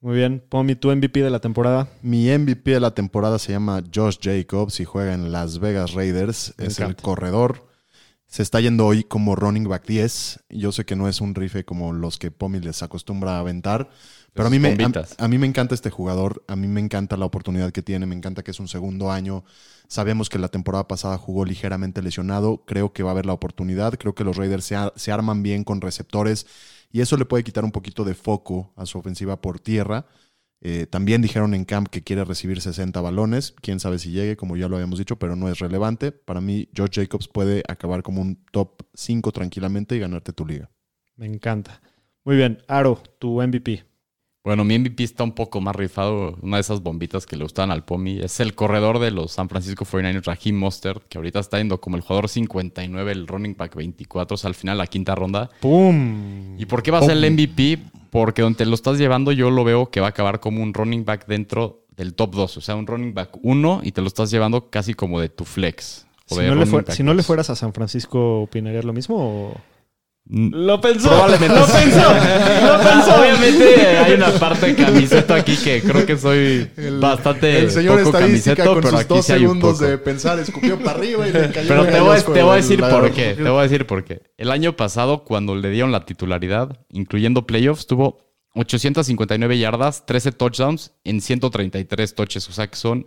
Muy bien. Pomi, tu MVP de la temporada. Mi MVP de la temporada se llama Josh Jacobs y juega en Las Vegas Raiders. Me es el corredor. Se está yendo hoy como running back 10. Yo sé que no es un rife como los que Pomi les acostumbra a aventar. Pero a mí, sus me, a, mí me encanta este jugador. A mí me encanta la oportunidad que tiene. Me encanta que es un segundo año. Sabemos que la temporada pasada jugó ligeramente lesionado. Creo que va a haber la oportunidad. Creo que los Raiders se, ar- se arman bien con receptores. Y eso le puede quitar un poquito de foco a su ofensiva por tierra. Eh, también dijeron en camp que quiere recibir 60 balones. Quién sabe si llegue, como ya lo habíamos dicho, pero no es relevante. Para mí, George Jacobs puede acabar como un top 5 tranquilamente y ganarte tu liga. Me encanta. Muy bien. Aro, tu MVP. Bueno, mi MVP está un poco más rifado. Una de esas bombitas que le gustaban al Pomi. Es el corredor de los San Francisco 49ers, Raheem Mostert, que ahorita está yendo como el jugador 59, el running back 24, o sea, al final la quinta ronda. ¡Pum! ¿Y por qué va a ser el MVP? Porque donde lo estás llevando yo lo veo que va a acabar como un running back dentro del top 2. O sea, un running back 1 y te lo estás llevando casi como de tu flex. o Si de no, le si no fueras a San Francisco, ¿opinarías lo mismo? o- Lo pensó. Probablemente. Lo pensó. Lo [laughs] pensó. Obviamente hay una parte de camiseta aquí que creo que soy bastante poco camiseto, pero aquí sí hay un poco. pensar, escupió para arriba y le cayó Pero te el voy, te voy a el- decir la- por qué. Te voy a decir por qué. El año pasado, cuando le dieron la titularidad, incluyendo playoffs, tuvo 859 yardas, 13 touchdowns en 133 touches. O sea que son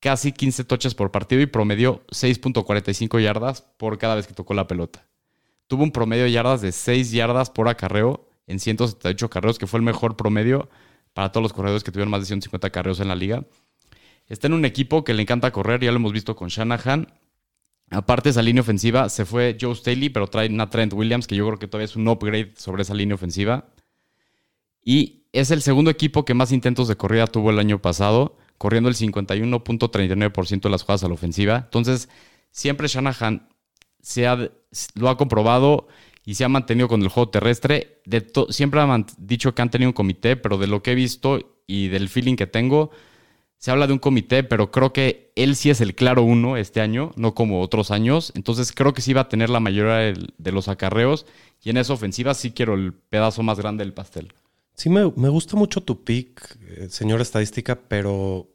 casi 15 touches por partido y promedió 6.45 yardas por cada vez que tocó la pelota. Tuvo un promedio de yardas de 6 yardas por acarreo en 178 carreos, que fue el mejor promedio para todos los corredores que tuvieron más de 150 carreos en la liga. Está en un equipo que le encanta correr, ya lo hemos visto con Shanahan. Aparte, esa línea ofensiva se fue Joe Staley, pero trae una Trent Williams, que yo creo que todavía es un upgrade sobre esa línea ofensiva. Y es el segundo equipo que más intentos de corrida tuvo el año pasado, corriendo el 51.39% de las jugadas a la ofensiva. Entonces, siempre Shanahan se ha, lo ha comprobado y se ha mantenido con el juego terrestre. De siempre han dicho que han tenido un comité, pero de lo que he visto y del feeling que tengo, se habla de un comité, pero creo que él sí es el claro uno este año, no como otros años. Entonces creo que sí va a tener la mayoría del- de los acarreos. Y en esa ofensiva sí quiero el pedazo más grande del pastel. Sí, me, me gusta mucho tu pick, eh, señor estadística, pero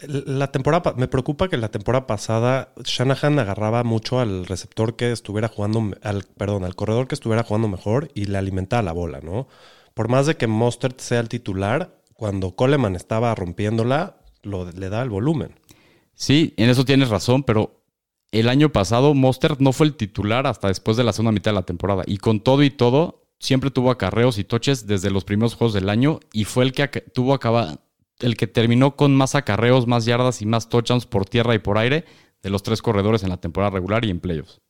la temporada, me preocupa que la temporada pasada Shanahan agarraba mucho al receptor que estuviera jugando, al, perdón, al corredor que estuviera jugando mejor y le alimentaba la bola, ¿no? Por más de que Mostert sea el titular, cuando Coleman estaba rompiéndola, le da el volumen. Sí, en eso tienes razón, pero el año pasado Mostert no fue el titular hasta después de la segunda mitad de la temporada. Y con todo y todo, siempre tuvo acarreos y toches desde los primeros juegos del año y fue el que tuvo acaba- el que terminó con más acarreos, más yardas y más touchdowns por tierra y por aire de los tres corredores en la temporada regular y en playoffs.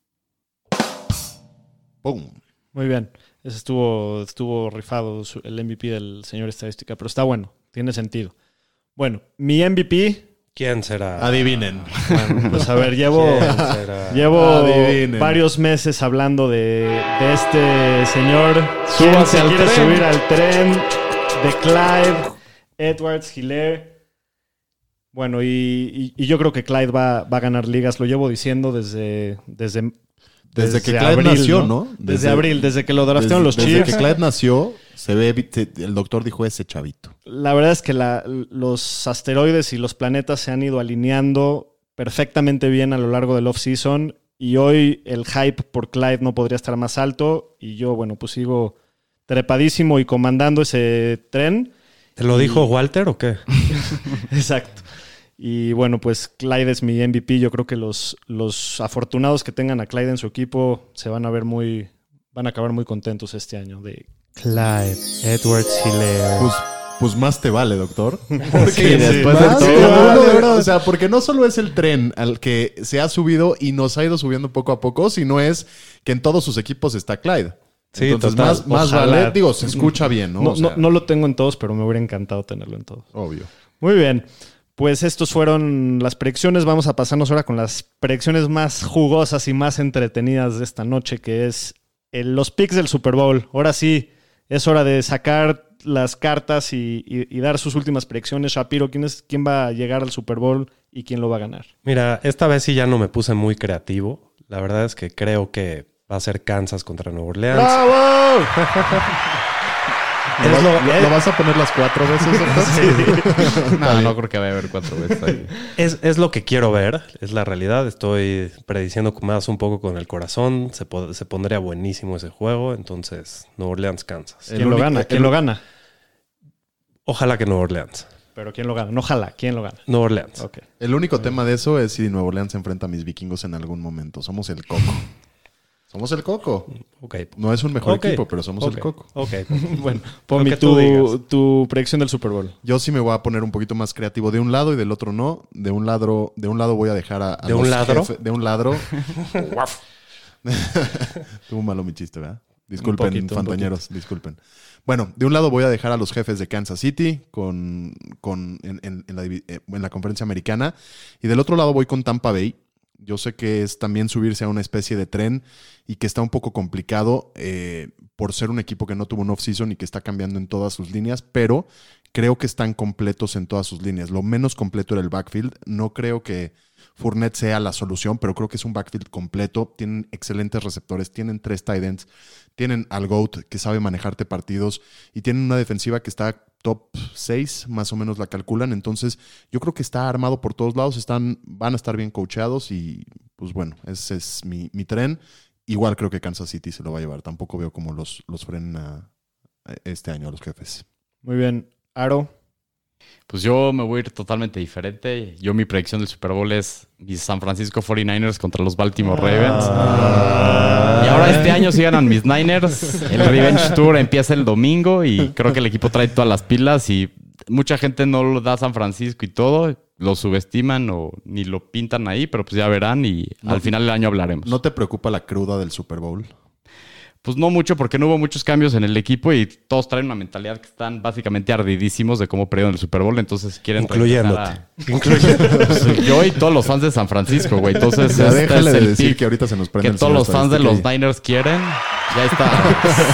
¡Pum! Muy bien. Ese estuvo, estuvo rifado el MVP del señor estadística, pero está bueno. Tiene sentido. Bueno, mi MVP. ¿Quién será? Adivinen. Bueno, pues a ver, llevo. Llevo Adivinen. varios meses hablando de, de este señor. ¿Quién Súbase al quiere tren. subir al tren? De Clyde, Edwards, Hilaire. Bueno, y, y- y yo creo que Clyde va, va a ganar ligas. Lo llevo diciendo desde. Desde, Desde que Clyde nació, ¿no? Desde, Desde- abril, desde que lo draftearon los desde Chiefs. que Clyde nació, se ve, el doctor dijo ese chavito. La verdad es que la- los asteroides y los planetas se han ido alineando perfectamente bien a lo largo del off-season. Y hoy el hype por Clyde no podría estar más alto. Y yo, bueno, pues sigo trepadísimo y comandando ese tren. ¿Te lo dijo Walter o qué? [laughs] Exacto. Y bueno, pues Clyde es mi MVP. Yo creo que los, los afortunados que tengan a Clyde en su equipo se van a ver muy, van a acabar muy contentos este año. De, Clyde, Edwards Hilaire. Pues, pues más te vale, doctor. [laughs] Sí, después Más de te todo. vale, de verdad. O sea, porque no solo es el tren al que se ha subido y nos ha ido subiendo poco a poco, sino es que en todos sus equipos está Clyde. Sí, Entonces, total. más, más vale, digo, se escucha bien, ¿no? no, O sea, no- no lo tengo en todos, pero me hubiera encantado tenerlo en todos. Obvio. Muy bien. Pues estos fueron las predicciones. Vamos a pasarnos ahora con las predicciones más jugosas y más entretenidas de esta noche, que es el- los picks del Super Bowl. Ahora sí, es hora de sacar las cartas y, y- y dar sus últimas predicciones. Shapiro, ¿quién, es, ¿quién va a llegar al Super Bowl y quién lo va a ganar? Mira, esta vez sí ya no me puse muy creativo. La verdad es que creo que va a ser Kansas contra Nueva Orleans. ¡Bravo! [laughs] Lo- ¿Lo, lo vas a poner las cuatro veces? [laughs] doctor? [laughs] No, no creo que vaya a haber cuatro veces ahí. Es, es lo que quiero ver, es la realidad. Estoy prediciendo más un poco con el corazón. Se, po- se pondría buenísimo ese juego. Entonces, Nueva Orleans, Kansas. ¿Quién lo gana? ¿Quién lo gana? Ojalá que Nueva Orleans. Pero ¿quién lo gana? No, ojalá. ¿Quién lo gana? Nueva Orleans. El único tema de eso es si Nuevo Orleans se enfrenta a mis vikingos en algún momento. Somos el coco. Somos el coco. Ok. No es un mejor equipo, pero somos el coco. Ok. [laughs] Bueno, [laughs] Pomi, tu, tu predicción del Super Bowl. Yo sí me voy a poner un poquito más creativo de un lado y del otro no. De un lado, de un lado voy a dejar a, a ¿De un los ladro? jefe- de un ladro. [laughs] Tuvo malo mi chiste, ¿verdad? Disculpen, Un poquito, un fantañeros, disculpen. Bueno, de un lado voy a dejar a los jefes de Kansas City con, con, en, en- en la, eh, en la conferencia americana. Y del otro lado voy con Tampa Bay. Yo sé que es también subirse a una especie de tren y que está un poco complicado eh, por ser un equipo que no tuvo un off-season y que está cambiando en todas sus líneas, pero creo que están completos en todas sus líneas. Lo menos completo era el backfield. No creo que Fournette sea la solución, pero creo que es un backfield completo. Tienen excelentes receptores, tienen tres tight ends, tienen al GOAT que sabe manejarte partidos y tienen una defensiva que está top 6, más o menos la calculan. Entonces, yo creo que está armado por todos lados, están, van a estar bien coacheados y pues bueno, ese es mi, mi tren. Igual creo que Kansas City se lo va a llevar. Tampoco veo cómo los, los frenen a- a este año a los jefes. Muy bien. Aro. Pues yo me voy a ir totalmente diferente. Yo mi predicción del Super Bowl es mis San Francisco 49ers contra los Baltimore Ravens. Y ahora este año sí ganan mis Niners. El [laughs] Revenge Tour empieza el domingo y creo que el equipo trae todas las pilas y mucha gente no lo da a San Francisco y todo. Lo subestiman o ni lo pintan ahí, pero pues ya verán y al final del año hablaremos. ¿No te preocupa la cruda del Super Bowl? Pues no mucho, porque no hubo muchos cambios en el equipo y todos traen una mentalidad que están básicamente ardidísimos de cómo perdieron el Super Bowl, entonces quieren Incluyéndote. [laughs] Incluyéndote. Yo y todos los fans de San Francisco, güey. Entonces, Ya este déjale es de el decir que ahorita se nos prende que el todos los fans de los. Niners quieren. Ya está.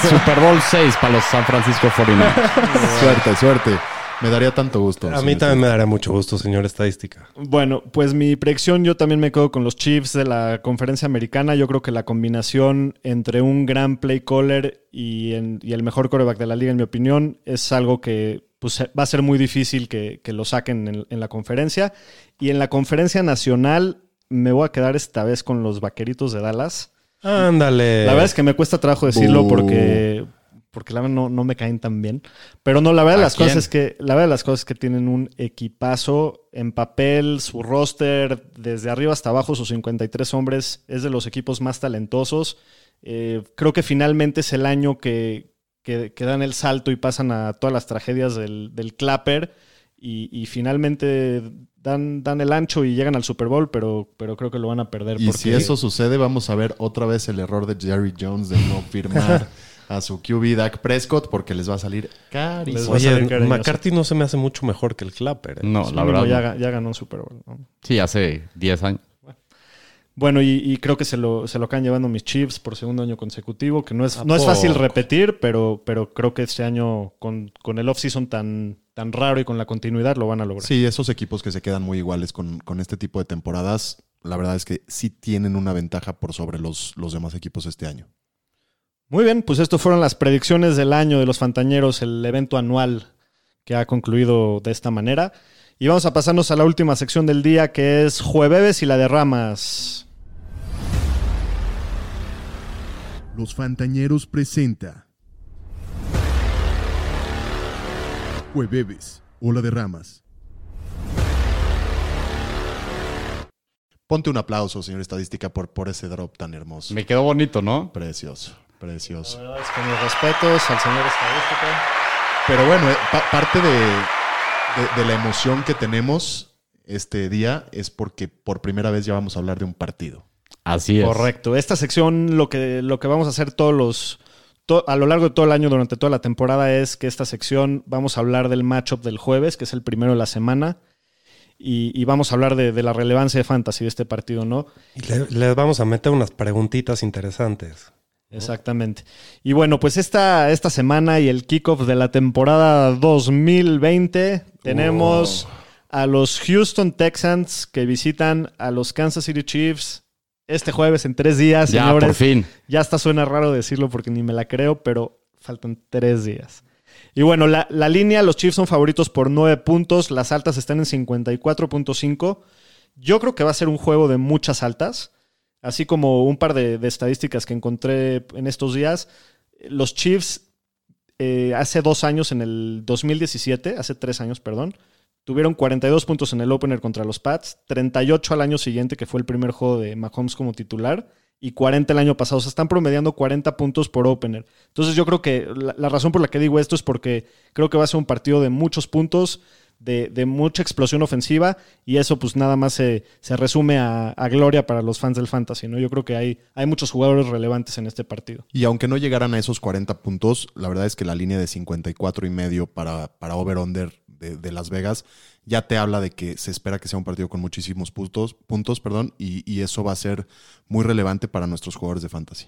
[laughs] Super Bowl 6 para los San Francisco [laughs] 49ers. Suerte, suerte. Me daría tanto gusto. A mí también me daría mucho gusto, señor estadística. Bueno, pues mi predicción yo también me quedo con los Chiefs de la conferencia americana. Yo creo que la combinación entre un gran play caller y, en- y el mejor coreback de la liga, en mi opinión, es algo que pues, va a ser muy difícil que, que lo saquen en, en la conferencia. Y en la conferencia nacional me voy a quedar esta vez con los vaqueritos de Dallas. Ándale. La verdad es que me cuesta trabajo decirlo porque, porque la verdad no, no me caen tan bien. Pero no, la verdad de ¿A las cosas es que la verdad de las cosas es que tienen un equipazo en papel, su roster desde arriba hasta abajo, sus 53 hombres es de los equipos más talentosos. Eh, creo que finalmente es el año que, que- que dan el salto y pasan a todas las tragedias del, del Clapper y, y finalmente dan, dan el ancho y llegan al Super Bowl, pero, pero creo que lo van a perder. Y porque- si eso sucede, vamos a ver otra vez el error de Jerry Jones de no [laughs] firmar a su QB Dak Prescott porque les va a salir carísimo. salir. McCarthy no se me hace mucho mejor que el Clapper. ¿eh? No, la verdad. ya, no. ga- ya ganó un Super Bowl. ¿no? Sí, hace 10 años. Bueno, y, y creo que se lo, se lo acaban llevando mis Chiefs por segundo año consecutivo, que no es, ¿A no es fácil repetir, pero, pero creo que este año con, con el off-season tan, tan raro y con la continuidad lo van a lograr. Sí, esos equipos que se quedan muy iguales con, con este tipo de temporadas, la verdad es que sí tienen una ventaja por sobre los, los demás equipos este año. Muy bien, pues esto fueron las predicciones del año de los Fantañeros, el evento anual que ha concluido de esta manera. Y vamos a pasarnos a la última sección del día, que es Jueves y la de Ramas. Los Fantañeros presenta Jueves, Ola de Ramas. Ponte un aplauso, señor Estadística, por, por ese drop tan hermoso. Me quedó bonito, ¿no? Precioso, precioso. La verdad es que mis respetos al señor estadística. Pero bueno, eh, pa- parte de, de- de la emoción que tenemos este día es porque por primera vez ya vamos a hablar de un partido. Así es. Correcto. Esta sección, lo que, lo que vamos a hacer todos los. to- a lo largo de todo el año, durante toda la temporada, es que esta sección vamos a hablar del matchup del jueves, que es el primero de la semana. Y, y vamos a hablar de, de la relevancia de fantasy de este partido, ¿no? Y le, les vamos a meter unas preguntitas interesantes. Exactamente. Y bueno, pues esta, esta semana y el kickoff de la temporada 2020 tenemos a los Houston Texans que visitan a los Kansas City Chiefs este jueves en tres días, Ya, señores. por fin. Ya hasta suena raro decirlo porque ni me la creo, pero faltan tres días. Y bueno, la, la línea, los Chiefs son favoritos por nueve puntos, las altas están en 54.5. Yo creo que va a ser un juego de muchas altas, así como un par de, estadísticas que encontré en estos días. Los Chiefs eh, hace dos años, en el 2017, hace tres años, perdón, tuvieron 42 puntos en el opener contra los Pats, 38 al año siguiente, que fue el primer juego de Mahomes como titular, y 40 el año pasado. O sea, están promediando 40 puntos por opener. Entonces yo creo que la razón por la que digo esto es porque creo que va a ser un partido de muchos puntos, de, mucha explosión ofensiva, y eso pues nada más se, se resume a, a gloria para los fans del fantasy, ¿no? Yo creo que hay, hay muchos jugadores relevantes en este partido. Y aunque no llegaran a esos 40 puntos, la verdad es que la línea de 54 y medio para, para over-under de, de Las Vegas ya te habla de que se espera que sea un partido con muchísimos puntos, puntos perdón, y, y eso va a ser muy relevante para nuestros jugadores de fantasy.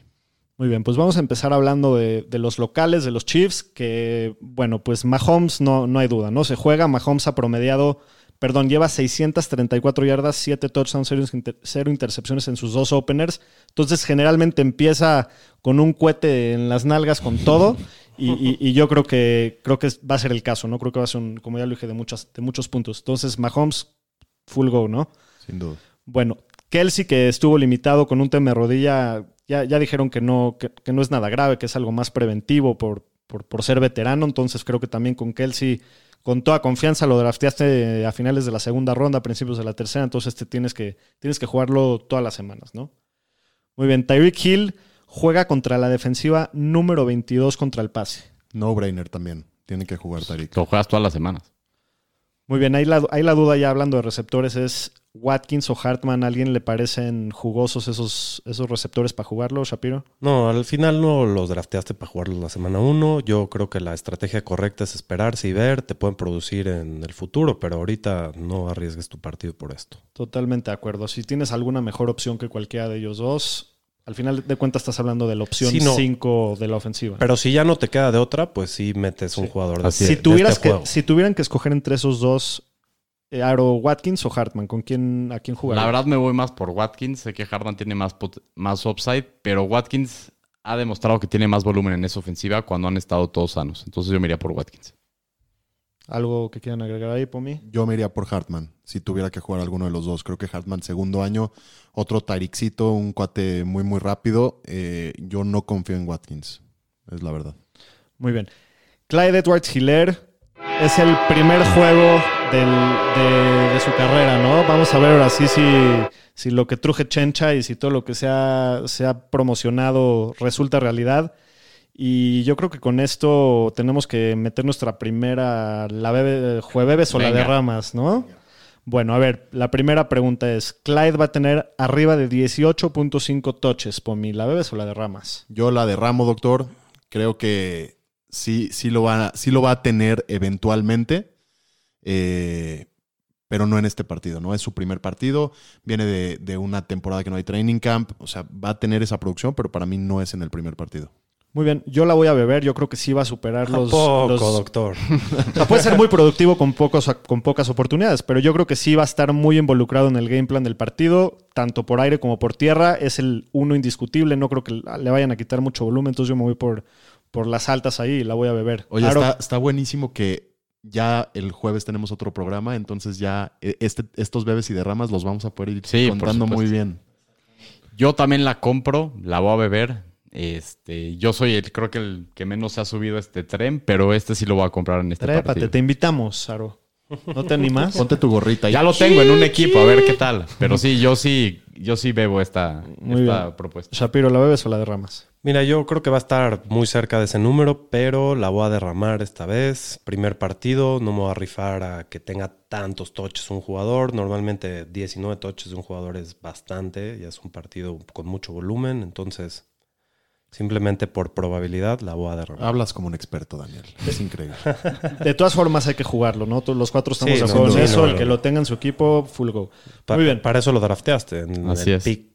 Muy bien, pues vamos a empezar hablando de, de los locales, de los Chiefs, que, bueno, pues Mahomes no, no hay duda, ¿no? Se juega, Mahomes ha promediado, perdón, lleva 634 yardas, 7 touchdowns, 0, inter- cero intercepciones en sus dos openers. Entonces, generalmente empieza con un cohete en las nalgas con todo. Y, y- y yo creo que, creo que va a ser el caso, ¿no? Creo que va a ser, un, como ya lo dije, de, muchas, de muchos puntos. Entonces, Mahomes, full go, ¿no? Sin duda. Bueno, Kelsey, que estuvo limitado con un tema de rodilla, ya, ya dijeron que no, que, que no es nada grave, que es algo más preventivo por, por, por ser veterano. Entonces creo que también con Kelsey, con toda confianza, lo drafteaste a finales de la segunda ronda, a principios de la tercera. Entonces te tienes que, tienes que jugarlo todas las semanas, ¿no? Muy bien, Tyreek Hill juega contra la defensiva número 22 contra el pase. No-brainer también. Tiene que jugar Tarik. Lo juegas todas las semanas. Muy bien, ahí la, ahí la duda ya hablando de receptores es Watkins o Hartman. ¿A alguien le parecen jugosos esos, esos receptores para jugarlo, Shapiro? No, al final no los drafteaste para jugarlos la semana 1. Yo creo que la estrategia correcta es esperarse y ver. Te pueden producir en el futuro, pero ahorita no arriesgues tu partido por esto. Totalmente de acuerdo. Si tienes alguna mejor opción que cualquiera de ellos dos, al final de cuentas estás hablando de la opción Sí, no. 5 de la ofensiva. Pero si ya no te queda de otra, pues sí metes un jugador de, Así de si, tuvieras este que, juego. si tuvieran que escoger entre esos dos, Aro Watkins o Hartman, ¿con quién, ¿a quién jugar? La verdad me voy más por Watkins. Sé que Hartman tiene más, más upside, pero Watkins ha demostrado que tiene más volumen en esa ofensiva cuando han estado todos sanos. Entonces yo me iría por Watkins. ¿Algo que quieran agregar ahí, Pomi? Yo me iría por Hartman, si tuviera que jugar alguno de los dos. Creo que Hartman, segundo año, otro Tyrixito, un cuate muy, muy rápido. Eh, yo no confío en Watkins, es la verdad. Muy bien. Clyde Edwards Hiller es el primer juego del- de, de su carrera, ¿no? Vamos a ver ahora sí si, si lo que truje Chencha y si todo lo que se ha, se ha promocionado resulta realidad. Y yo creo que con esto tenemos que meter nuestra primera, la bebe, jueves o la de ramas, ¿no? Bueno, a ver, la primera pregunta es, Clyde va a tener arriba de 18.5 touches, Pomi, ¿la bebes o la de ramas? Yo la derramo, doctor. Creo que sí, sí, lo, va, sí lo va a tener eventualmente. Eh, pero no en este partido, ¿no? Es su primer partido, viene de, de una temporada que no hay training camp, o sea, va a tener esa producción, pero para mí no es en el primer partido. Muy bien, yo la voy a beber, yo creo que sí va a superar los... Poco, los- doctor. [laughs] O sea, puede ser muy productivo con, pocos, con pocas oportunidades, pero yo creo que sí va a estar muy involucrado en el game plan del partido, tanto por aire como por tierra. Es el uno indiscutible, no creo que le vayan a quitar mucho volumen, entonces yo me voy por, por las altas ahí la voy a beber. Oye, Aro, está, está buenísimo que ya el jueves tenemos otro programa, entonces ya eh, este, estos bebes y derramas los vamos a poder ir Sí, contando muy bien. Yo también la compro, la voy a beber. Este, yo soy el, creo que el que menos se ha subido a este tren, pero este sí lo voy a comprar en este Trépate, partido. te invitamos, Aro. ¿No te animas? Ponte tu gorrita. Ya lo tengo en un equipo, a ver qué tal. Pero sí, yo sí, yo sí bebo esta, Muy esta bien. propuesta. Shapiro, ¿la bebes o la derramas? Mira, yo creo que va a estar muy cerca de ese número, pero la voy a derramar esta vez. Primer partido, no me voy a rifar a que tenga tantos touches un jugador. Normalmente 19 touches de un jugador es bastante, ya es un partido con mucho volumen, entonces simplemente por probabilidad la voy a derramar. Hablas como un experto, Daniel. [laughs] Es increíble. De todas formas hay que jugarlo, ¿no? Todos Los cuatro estamos Sí, de acuerdo en eso. no, el que lo tenga en su equipo, full go. Pa- Muy bien. Para eso lo drafteaste, en Así el es. pick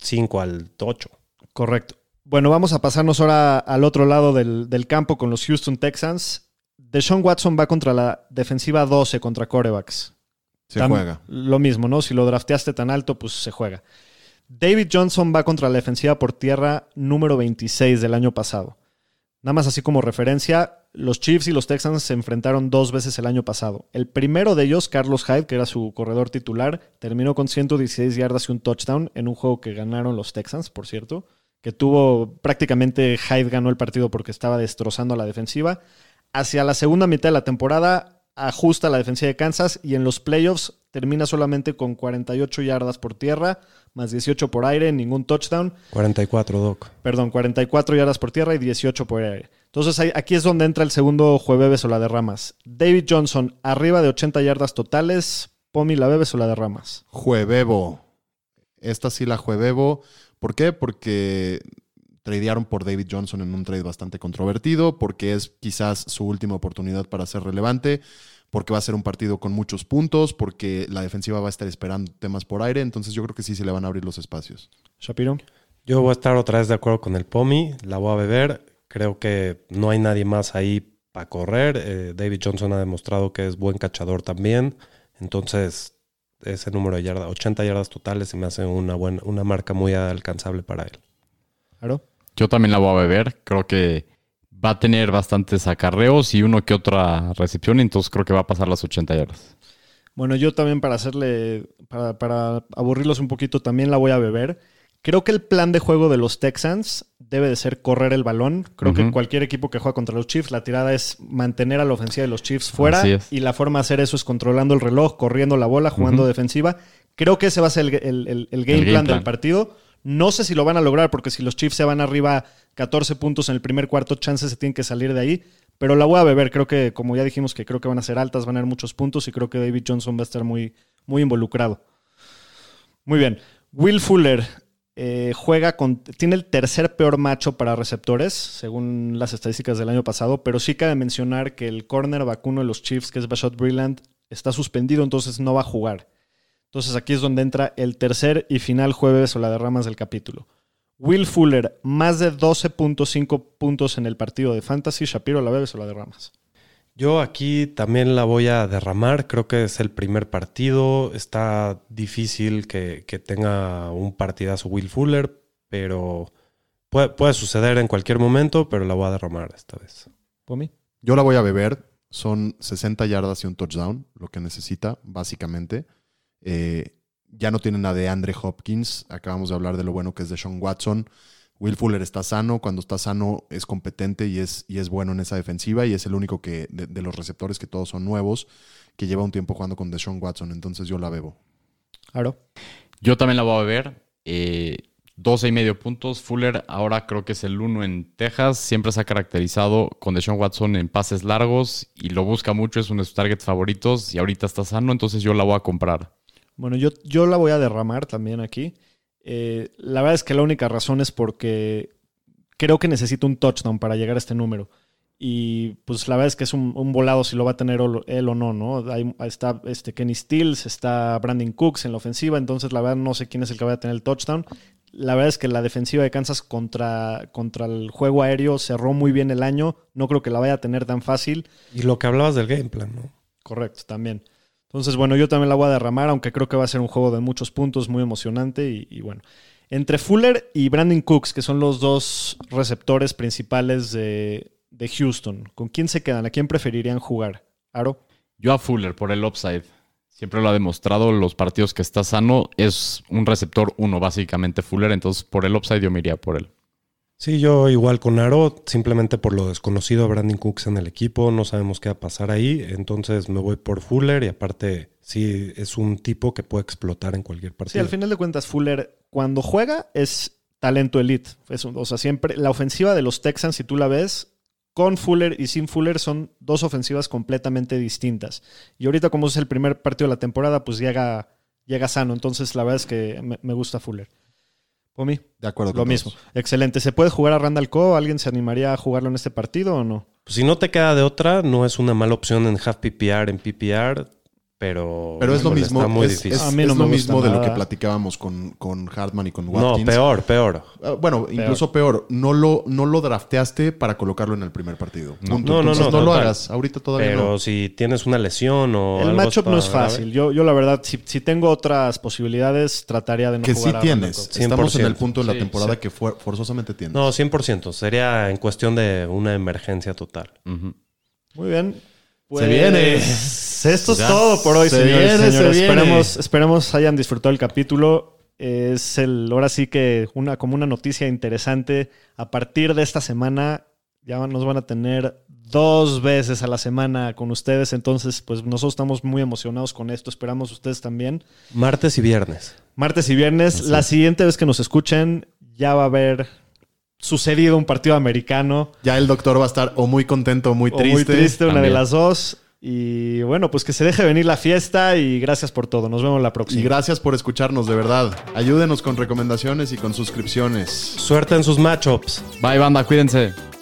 5 al 8. Correcto. Bueno, vamos a pasarnos ahora al otro lado del, del campo con los Houston Texans. Deshaun Watson va contra la defensiva 12 contra corebacks. Se Tam- juega. Lo mismo, ¿no? Si lo drafteaste tan alto, pues se juega. David Johnson va contra la defensiva por tierra número 26 del año pasado. Nada más así como referencia, los Chiefs y los Texans se enfrentaron dos veces el año pasado. El primero de ellos, Carlos Hyde, que era su corredor titular, terminó con 116 yardas y un touchdown en un juego que ganaron los Texans, por cierto, que tuvo prácticamente Hyde ganó el partido porque estaba destrozando a la defensiva. Hacia la segunda mitad de la temporada ajusta la defensiva de Kansas y en los playoffs termina solamente con 48 yardas por tierra, más 18 por aire, ningún touchdown. 44, Doc. Perdón, 44 yardas por tierra y 18 por aire. Entonces ahí- aquí es donde entra el segundo jueves o la derramas. David Johnson, arriba de 80 yardas totales. Pomi, ¿la bebes o la derramas? Juebebo. Esta sí la juebebo. ¿Por qué? Porque tradearon por David Johnson en un trade bastante controvertido, porque es quizás su última oportunidad para ser relevante, porque va a ser un partido con muchos puntos, porque la defensiva va a estar esperando temas por aire, entonces yo creo que sí se le van a abrir los espacios. Shapiro. Yo voy a estar otra vez de acuerdo con el Pomi, la voy a beber. Creo que no hay nadie más ahí para correr. Eh, David Johnson ha demostrado que es buen cachador también. Entonces, ese número de yardas, 80 yardas totales, se me hace una, buena, una marca muy alcanzable para él. Aro. Yo también la voy a beber. Creo que va a tener bastantes acarreos y uno que otra recepción, entonces creo que va a pasar las 80 yardas. Bueno, yo también para hacerle, para, para aburrirlos un poquito, también la voy a beber. Creo que el plan de juego de los Texans debe de ser correr el balón. Creo que cualquier equipo que juega contra los Chiefs, la tirada es mantener a la ofensiva de los Chiefs fuera. Y la forma de hacer eso es controlando el reloj, corriendo la bola, jugando defensiva. Creo que ese va a ser el, el- el- el game, game plan, del partido. No sé si lo van a lograr, porque si los Chiefs se van arriba 14 puntos en el primer cuarto, chances se tienen que salir de ahí. Pero la voy a beber. Creo que, como ya dijimos, que creo que van a ser altas, van a haber muchos puntos y creo que David Johnson va a estar muy, muy involucrado. Muy bien. Will Fuller eh, juega con. Tiene el tercer peor macho para receptores, según las estadísticas del año pasado, pero sí cabe mencionar que el corner vacuno de los Chiefs, que es Bashot Brilland, está suspendido, entonces no va a jugar. Entonces aquí es donde entra el tercer y final jueves o la derramas del capítulo. Will Fuller, más de 12.5 puntos en el partido de Fantasy. Shapiro, ¿la bebes o la derramas? Yo aquí también la voy a derramar. Creo que es el primer partido. Está difícil que, que tenga un partidazo Will Fuller, pero puede, puede suceder en cualquier momento, pero la voy a derramar esta vez. Pomi. Yo la voy a beber. Son 60 yardas y un touchdown, lo que necesita, básicamente. Eh, ya no tienen a de Andre Hopkins. Acabamos de hablar de lo bueno que es de Sean Watson. Will Fuller está sano. Cuando está sano es competente y es, y es bueno en esa defensiva. Y es el único que de, de los receptores que todos son nuevos que lleva un tiempo jugando con Deshaun Watson. Entonces yo la bebo. Aro. Yo también la voy a beber. Eh, 12 y medio puntos. Fuller ahora creo que es el uno en Texas. Siempre se ha caracterizado con Deshaun Watson en pases largos y lo busca mucho. Es uno de sus targets favoritos y ahorita está sano, entonces yo la voy a comprar. Bueno, yo, yo la voy a derramar también aquí. Eh, la verdad es que la única razón es porque creo que necesito un touchdown para llegar a este número. Y pues la verdad es que es un, un volado si lo va a tener él o no, ¿no? Ahí está este Kenny Stills, está Brandon Cooks en la ofensiva, entonces la verdad no sé quién es el que va a tener el touchdown. La verdad es que la defensiva de Kansas contra, contra el juego aéreo cerró muy bien el año. No creo que la vaya a tener tan fácil. Y lo que hablabas del game plan, ¿no? Correcto, también. Entonces, bueno, yo también la voy a derramar, aunque creo que va a ser un juego de muchos puntos, muy emocionante. Y, bueno, entre Fuller y Brandon Cooks, que son los dos receptores principales de, de Houston, ¿con quién se quedan? ¿A quién preferirían jugar? ¿Aro? Yo a Fuller por el upside. Siempre lo ha demostrado los partidos que está sano. Es un receptor uno, básicamente Fuller. Entonces, por el upside yo me iría por él. Sí, yo igual con Aro, simplemente por lo desconocido de Brandon Cooks en el equipo, no sabemos qué va a pasar ahí, entonces me voy por Fuller y aparte sí es un tipo que puede explotar en cualquier Sí, partido. al final de cuentas, Fuller, cuando juega, es talento elite. Es un- o sea, siempre la ofensiva de los Texans, si tú la ves, con Fuller y sin Fuller son dos ofensivas completamente distintas. Y ahorita, como es el primer partido de la temporada, pues llega, llega sano. Entonces, la verdad es que me, me gusta Fuller. Por mí, De acuerdo con lo todos. mismo. Excelente. ¿Se puede jugar a Randall Coe? ¿Alguien se animaría a jugarlo en este partido o no? Pues si no te queda de otra, no es una mala opción en half PPR, en PPR, pero... Pero es lo mismo, Está muy es, difícil. es- A mí es no lo mismo de lo que platicábamos con, con Hartman y con no, Watkins. peor, peor. Ah, bueno, incluso peor, no lo, no lo drafteaste para colocarlo en el primer partido. No, no, Entonces, no, lo hagas. Ahorita todavía Pero no. si tienes una lesión o el algo matchup no es fácil. Yo, yo la verdad, si, si tengo otras posibilidades, trataría de no Que sí jugar a Randall tienes. Estamos en el 100%. punto de la Sí, temporada sí. que for- forzosamente tienes. No, 100%. Sería en cuestión de una emergencia total. Muy bien. Se viene. Esto es Ya. todo por hoy, Se señores. viene, se señores. viene. Esperemos, esperemos hayan disfrutado el capítulo. Es el, ahora sí que una, como una noticia interesante. A partir de esta semana ya nos van a tener dos veces a la semana con ustedes. Entonces, pues nosotros estamos muy emocionados con esto. Esperamos ustedes también. Martes y viernes. Martes y viernes. La siguiente vez que nos escuchen, ya va a haber sucedido un partido americano. Ya el doctor va a estar o muy contento o muy O triste. muy triste, una de las dos. Y bueno, pues que se deje venir la fiesta y gracias por todo. Nos vemos la próxima. Y gracias por escucharnos, de verdad. Ayúdenos con recomendaciones y con suscripciones. Suerte en sus matchups. Bye, banda, cuídense.